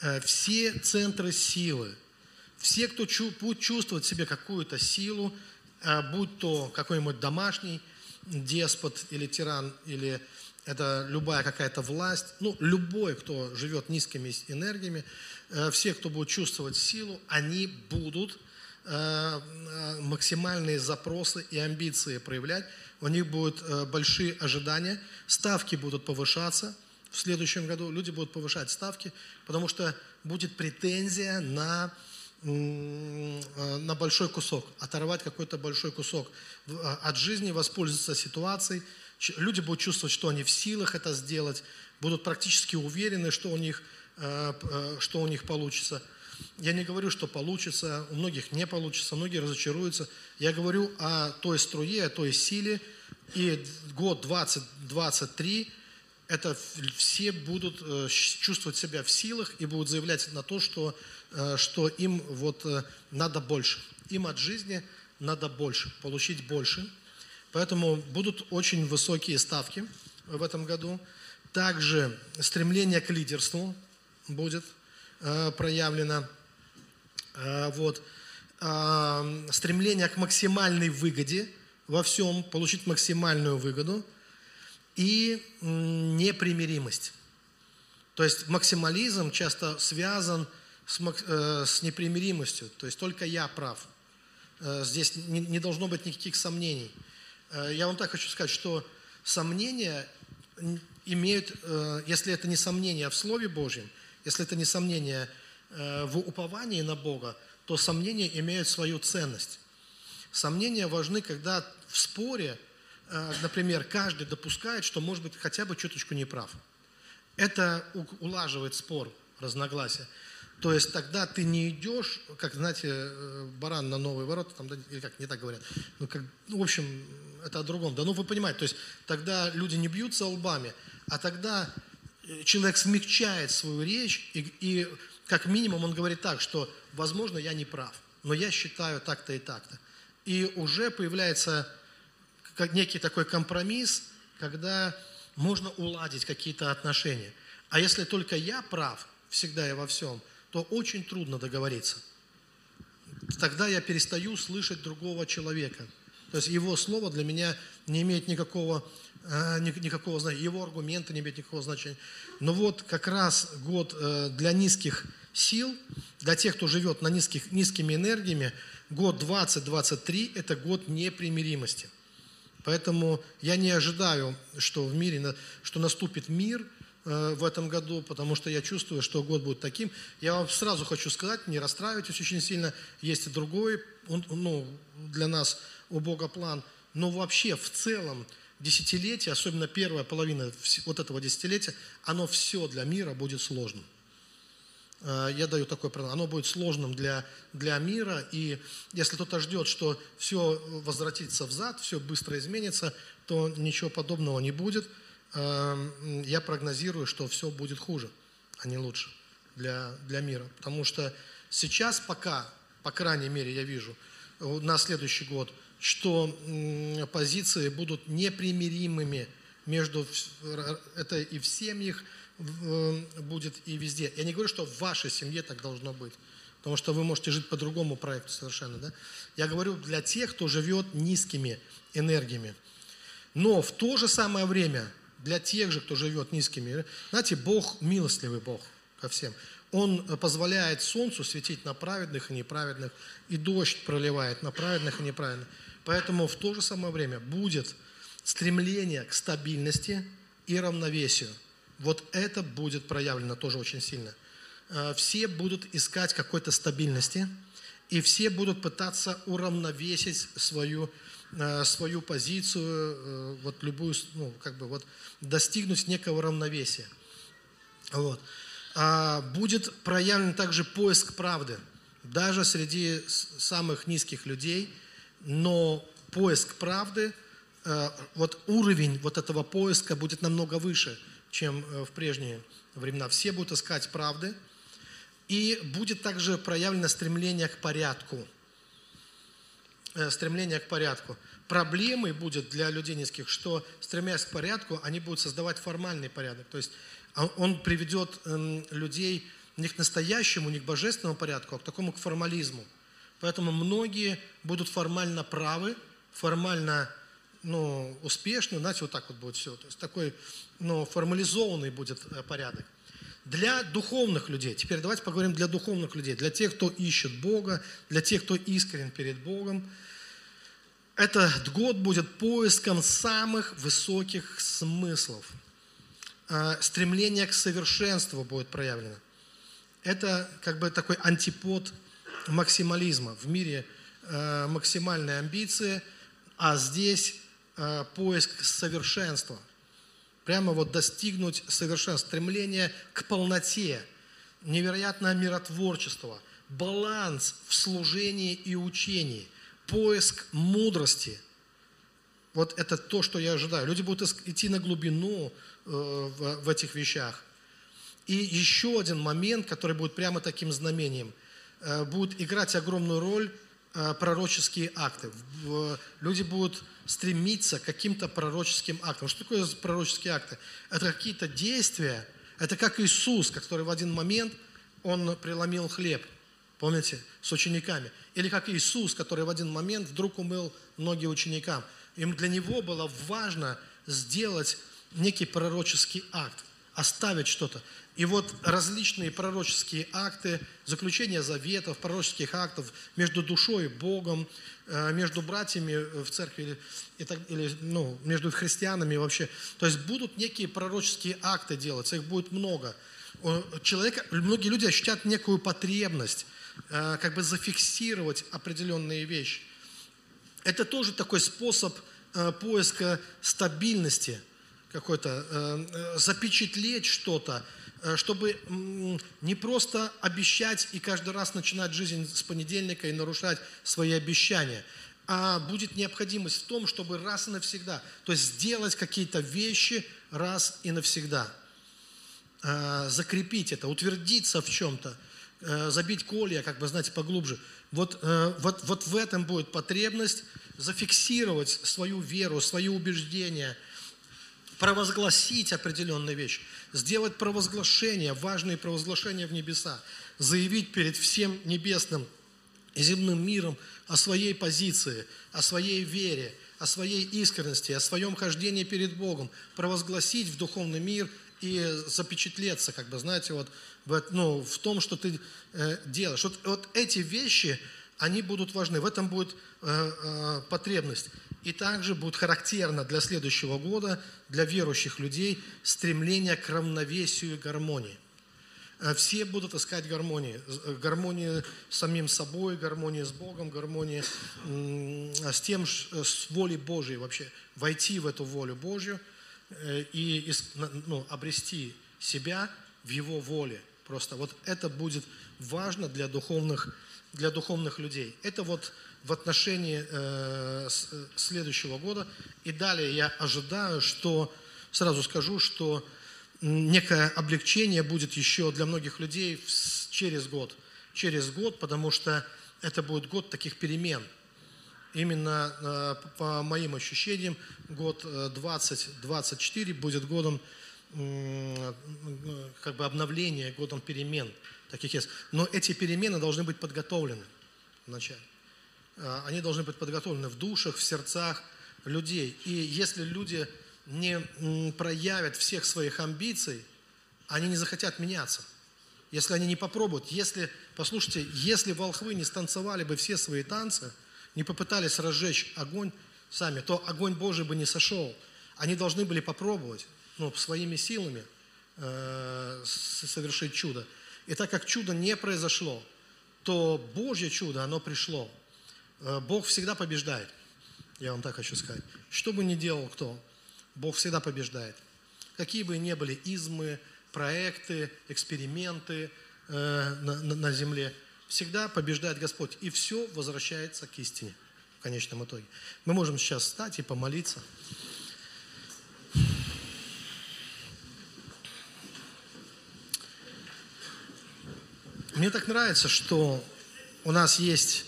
Speaker 1: Э, все центры силы, все, кто будет чувствовать в себе какую-то силу, э, будь то какой-нибудь домашний деспот или тиран, или это любая какая-то власть, ну, любой, кто живет низкими энергиями, э, все, кто будет чувствовать силу, они будут максимальные запросы и амбиции проявлять, у них будут э, большие ожидания, ставки будут повышаться в следующем году, люди будут повышать ставки, потому что будет претензия на, э, на большой кусок, оторвать какой-то большой кусок э, от жизни, воспользоваться ситуацией. Люди будут чувствовать, что они в силах это сделать, будут практически уверены, что у них, что у них получится. Я не говорю, что получится, у многих не получится, многие разочаруются. Я говорю о той струе, о той силе, и год 2023 это все будут э, чувствовать себя в силах и будут заявлять на то, что, э, что им вот э, надо больше. Им от жизни надо больше, получить больше. Поэтому будут очень высокие ставки в этом году. Также стремление к лидерству будет проявлено. Вот. Стремление к максимальной выгоде – во всем, получить максимальную выгоду и непримиримость. То есть максимализм часто связан с, э, с непримиримостью, то есть только я прав. Э, здесь не, не должно быть никаких сомнений. Э, я вам так хочу сказать, что сомнения имеют, если это не сомнение в Слове Божьем, если это не сомнение в уповании на Бога, то сомнения имеют свою ценность. Сомнения важны, когда в споре, например, каждый допускает, что может быть хотя бы чуточку неправ. Это улаживает спор, разногласия. То есть тогда ты не идешь, как, знаете, э, баран на новые ворота, там, или как, не так говорят. Ну, как, ну, в общем, это о другом. Да, ну, вы понимаете, то есть тогда люди не бьются лбами, а тогда э, человек смягчает свою речь, и, и как минимум он говорит так, что, возможно, я не прав, но я считаю так-то и так-то. И уже появляется некий такой компромисс, когда можно уладить какие-то отношения. А если только я прав всегда и во всем, то очень трудно договориться. Тогда я перестаю слышать другого человека. То есть его слово для меня не имеет никакого, э, никакого значения, его аргументы не имеют никакого значения. Но вот как раз год э, для низких сил, для тех, кто живет на низких, низкими энергиями, год 2023 – это год непримиримости. Поэтому я не ожидаю, что в мире, что наступит мир в этом году, потому что я чувствую, что год будет таким. Я вам сразу хочу сказать, не расстраивайтесь очень сильно, есть и другой, ну, для нас у Бога план. Но вообще в целом десятилетие, особенно первая половина вот этого десятилетия, оно все для мира будет сложным. Э, я даю такое прогноз, оно будет сложным для, для мира, и если кто-то ждет, что все возвратится взад, все быстро изменится, то ничего подобного не будет. Эм, я прогнозирую, что все будет хуже, а не лучше для, для мира. Потому что сейчас пока, по крайней мере, я вижу на следующий год, что позиции будут непримиримыми между, это и в семьях, Э, будет и везде. Я не говорю, что в вашей семье так должно быть, потому что вы можете жить по другому проекту совершенно. Да? Я говорю для тех, кто живет низкими энергиями. Но в то же самое время для тех же, кто живет низкими, знаете, Бог милостливый Бог ко всем. Он позволяет солнцу светить на праведных и неправедных, и дождь проливает на праведных и неправедных. Поэтому в то же самое время будет стремление к стабильности и равновесию. Вот это будет проявлено тоже очень сильно. Э, все будут искать какой-то стабильности, и все будут пытаться уравновесить свою, э, свою позицию, э, вот любую, ну, как бы вот достигнуть некого равновесия. Вот. А будет проявлен также поиск правды, даже среди самых низких людей, но поиск правды, вот уровень вот этого поиска будет намного выше, чем в прежние времена. Все будут искать правды, и будет также проявлено стремление к порядку. Э, стремление к порядку. Проблемой будет для людей низких, что, стремясь к порядку, они будут создавать формальный порядок. То есть он приведет эм, людей не к настоящему, не к божественному порядку, а к такому к формализму. Поэтому многие будут формально правы, формально ну, успешны, знаете, вот так вот будет все. То есть такой ну, формализованный будет э, порядок для духовных людей. Теперь давайте поговорим для духовных людей, для тех, кто ищет Бога, для тех, кто искрен перед Богом. Этот год будет поиском самых высоких смыслов. А, стремление к совершенству будет проявлено. Это как бы такой антипод максимализма. В мире а, максимальные амбиции, а здесь а, поиск совершенства – прямо вот достигнуть совершенства, стремление к полноте, невероятное миротворчество, баланс в служении и учении, поиск мудрости. Вот это то, что я ожидаю. Люди будут идти на глубину э, в этих вещах. И еще один момент, который будет прямо таким знамением, э, будет играть огромную роль пророческие акты. Люди будут стремиться к каким-то пророческим актам. Что такое пророческие акты? Это какие-то действия, это как Иисус, который в один момент, он преломил хлеб, помните, с учениками. Или как Иисус, который в один момент вдруг умыл ноги ученикам. Им для него было важно сделать некий пророческий акт, оставить что-то. И вот различные пророческие акты, заключение заветов, пророческих актов между душой и Богом, э, между братьями в церкви или, или ну, между христианами вообще. То есть будут некие пророческие акты делаться, их будет много. Человек, многие люди ощутят некую потребность э, как бы зафиксировать определенные вещи. Это тоже такой способ э, поиска стабильности какой-то, запечатлеть что-то, чтобы не просто обещать и каждый раз начинать жизнь с понедельника и нарушать свои обещания, а будет необходимость в том, чтобы раз и навсегда, то есть сделать какие-то вещи раз и навсегда, э, закрепить это, утвердиться в чем-то, э, забить колья, как бы, знаете, поглубже. Вот, вот, вот в этом будет потребность зафиксировать свою веру, свои убеждения, провозгласить определенные вещи сделать провозглашение, важные провозглашения в небеса, заявить перед всем небесным и земным миром о своей позиции, о своей вере, о своей искренности, о своем хождении перед Богом, провозгласить в духовный мир и запечатлеться, как бы, знаете, вот в, ну, в том, что ты э, делаешь. Вот, вот эти вещи, они будут важны, в этом будет э, э, потребность. И также будет характерно для следующего года, для верующих людей, стремление к равновесию и гармонии. Э, все будут искать гармонии. Э, гармонии с самим собой, гармонии с Богом, гармонии с тем, э, с волей Божьей вообще. Войти в эту волю Божью и ну, обрести себя в Его воле. Просто вот это будет важно для духовных, для духовных людей. Это вот в отношении э, э, следующего года. И далее я ожидаю, что, сразу скажу, что некое облегчение будет еще для многих людей через год. Через год, потому что это будет год таких перемен. Именно э, по моим ощущениям, год 2024 будет годом как бы обновления, годом перемен таких есть. Но эти перемены должны быть подготовлены вначале. А, они должны быть подготовлены в душах, в сердцах людей. И если люди не проявят всех своих амбиций, они не захотят меняться. если они не попробуют, если, послушайте, если волхвы не станцевали бы все свои танцы, не попытались разжечь огонь сами, то огонь Божий бы не сошел. Они должны были попробовать, ну, своими силами э, совершить чудо. И так как чудо не произошло, то Божье чудо, оно пришло. Э, Бог всегда побеждает. Я вам так хочу сказать. Что бы ни делал кто, Бог всегда побеждает. Какие бы ни были измы, проекты, эксперименты э, на, на, на земле, всегда побеждает Господь. И все возвращается к истине в конечном итоге. Мы можем сейчас встать и помолиться. Мне так нравится, что у нас есть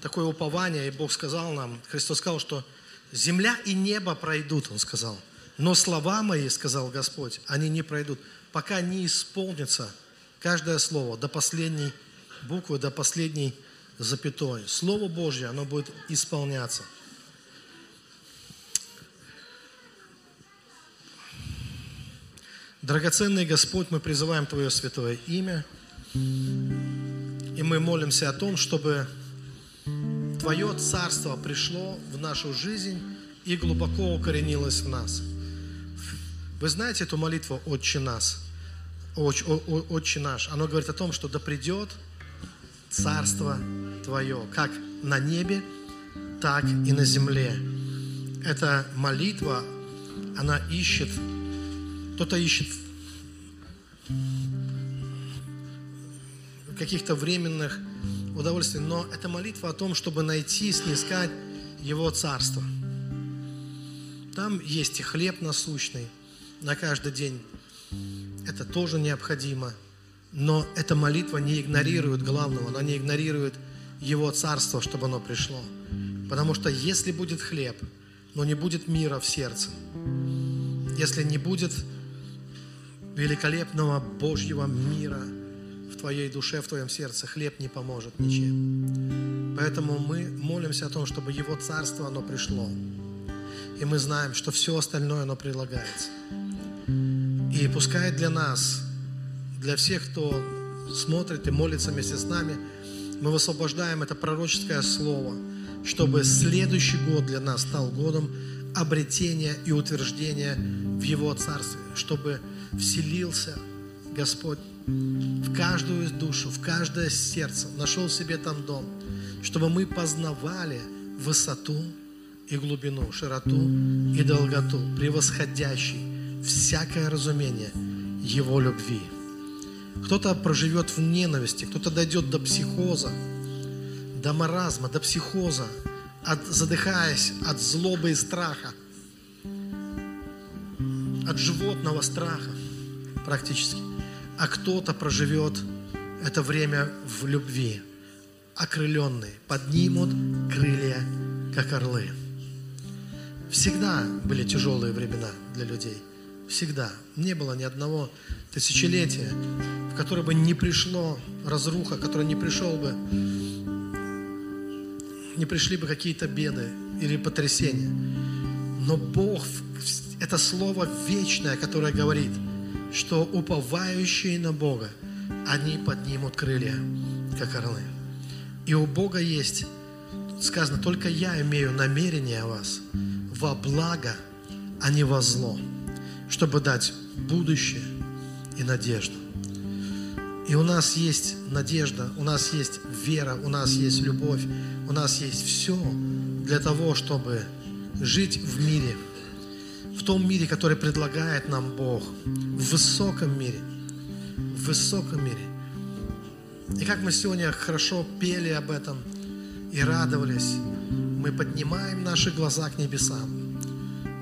Speaker 1: такое упование, и Бог сказал нам, Христос сказал, что земля и небо пройдут, Он сказал. Но слова мои, сказал Господь, они не пройдут пока не исполнится каждое слово до последней буквы, до последней запятой. Слово Божье, оно будет исполняться. Драгоценный Господь, мы призываем Твое святое имя, и мы молимся о том, чтобы Твое Царство пришло в нашу жизнь и глубоко укоренилось в нас – вы знаете эту молитву «Отче нас», «Отче, Отче наш»? Оно говорит о том, что да придет Царство Твое, как на небе, так и на земле. Эта молитва, она ищет, кто-то ищет каких-то временных удовольствий, но это молитва о том, чтобы найти, снискать Его Царство. Там есть и хлеб насущный – на каждый день. Это тоже необходимо. Но эта молитва не игнорирует главного, она не игнорирует Его Царство, чтобы оно пришло. Потому что если будет хлеб, но не будет мира в сердце, если не будет великолепного Божьего мира твоей душе, в твоем сердце, хлеб не поможет ничем. Поэтому мы молимся о том, чтобы Его Царство, оно пришло. И мы знаем, что все остальное, оно прилагается. И пускай для нас, для всех, кто смотрит и молится вместе с нами, мы высвобождаем это пророческое слово, чтобы следующий год для нас стал годом обретения и утверждения в Его Царстве, чтобы вселился Господь в каждую душу, в каждое сердце, нашел себе там дом, чтобы мы познавали высоту и глубину, широту и долготу, превосходящий всякое разумение Его любви. Кто-то проживет в ненависти, кто-то дойдет до психоза, до маразма, до психоза, от, задыхаясь от злобы и страха, от животного страха практически. А кто-то проживет это время в любви, окрыленные, поднимут крылья, как орлы. Всегда были тяжелые времена для людей – Всегда. Не было ни одного тысячелетия, в которое бы не пришло разруха, которое не пришел бы, не пришли бы какие-то беды или потрясения. Но Бог, это слово вечное, которое говорит, что уповающие на Бога, они поднимут крылья, как орлы. И у Бога есть, сказано, только я имею намерение о вас во благо, а не во зло чтобы дать будущее и надежду. И у нас есть надежда, у нас есть вера, у нас есть любовь, у нас есть все для того, чтобы жить в мире, в том мире, который предлагает нам Бог, в высоком мире, в высоком мире. И как мы сегодня хорошо пели об этом и радовались, мы поднимаем наши глаза к небесам.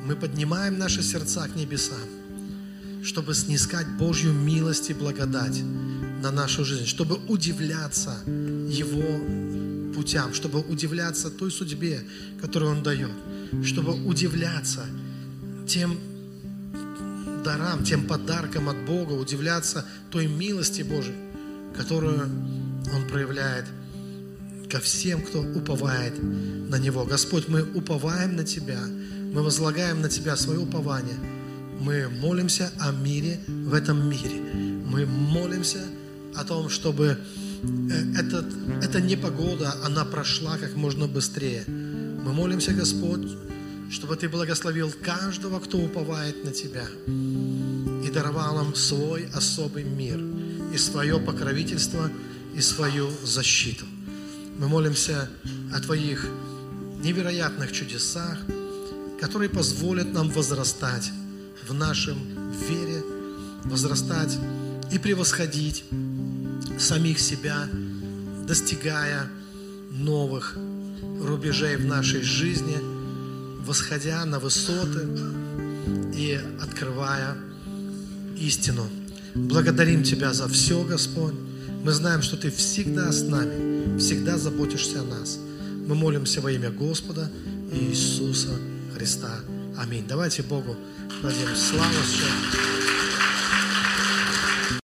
Speaker 1: Мы поднимаем наши сердца к небесам, чтобы снискать Божью милость и благодать на нашу жизнь, чтобы удивляться Его путям, чтобы удивляться той судьбе, которую Он дает, чтобы удивляться тем дарам, тем подаркам от Бога, удивляться той милости Божией, которую Он проявляет ко всем, кто уповает на Него. Господь, мы уповаем на Тебя, мы возлагаем на Тебя свое упование. Мы молимся о мире в этом мире. Мы молимся о том, чтобы э, этот, эта непогода, она прошла как можно быстрее. Мы молимся, Господь, чтобы Ты благословил каждого, кто уповает на Тебя, и даровал нам свой особый мир, и свое покровительство, и свою защиту. Мы молимся о Твоих невероятных чудесах, которые позволят нам возрастать в нашем вере, возрастать и превосходить самих себя, достигая новых рубежей в нашей жизни, восходя на высоты и открывая истину. Благодарим Тебя за все, Господь. Мы знаем, что Ты всегда с нами, всегда заботишься о нас. Мы молимся во имя Господа Иисуса Христа. Аминь. Давайте Богу дадим славу сейчас.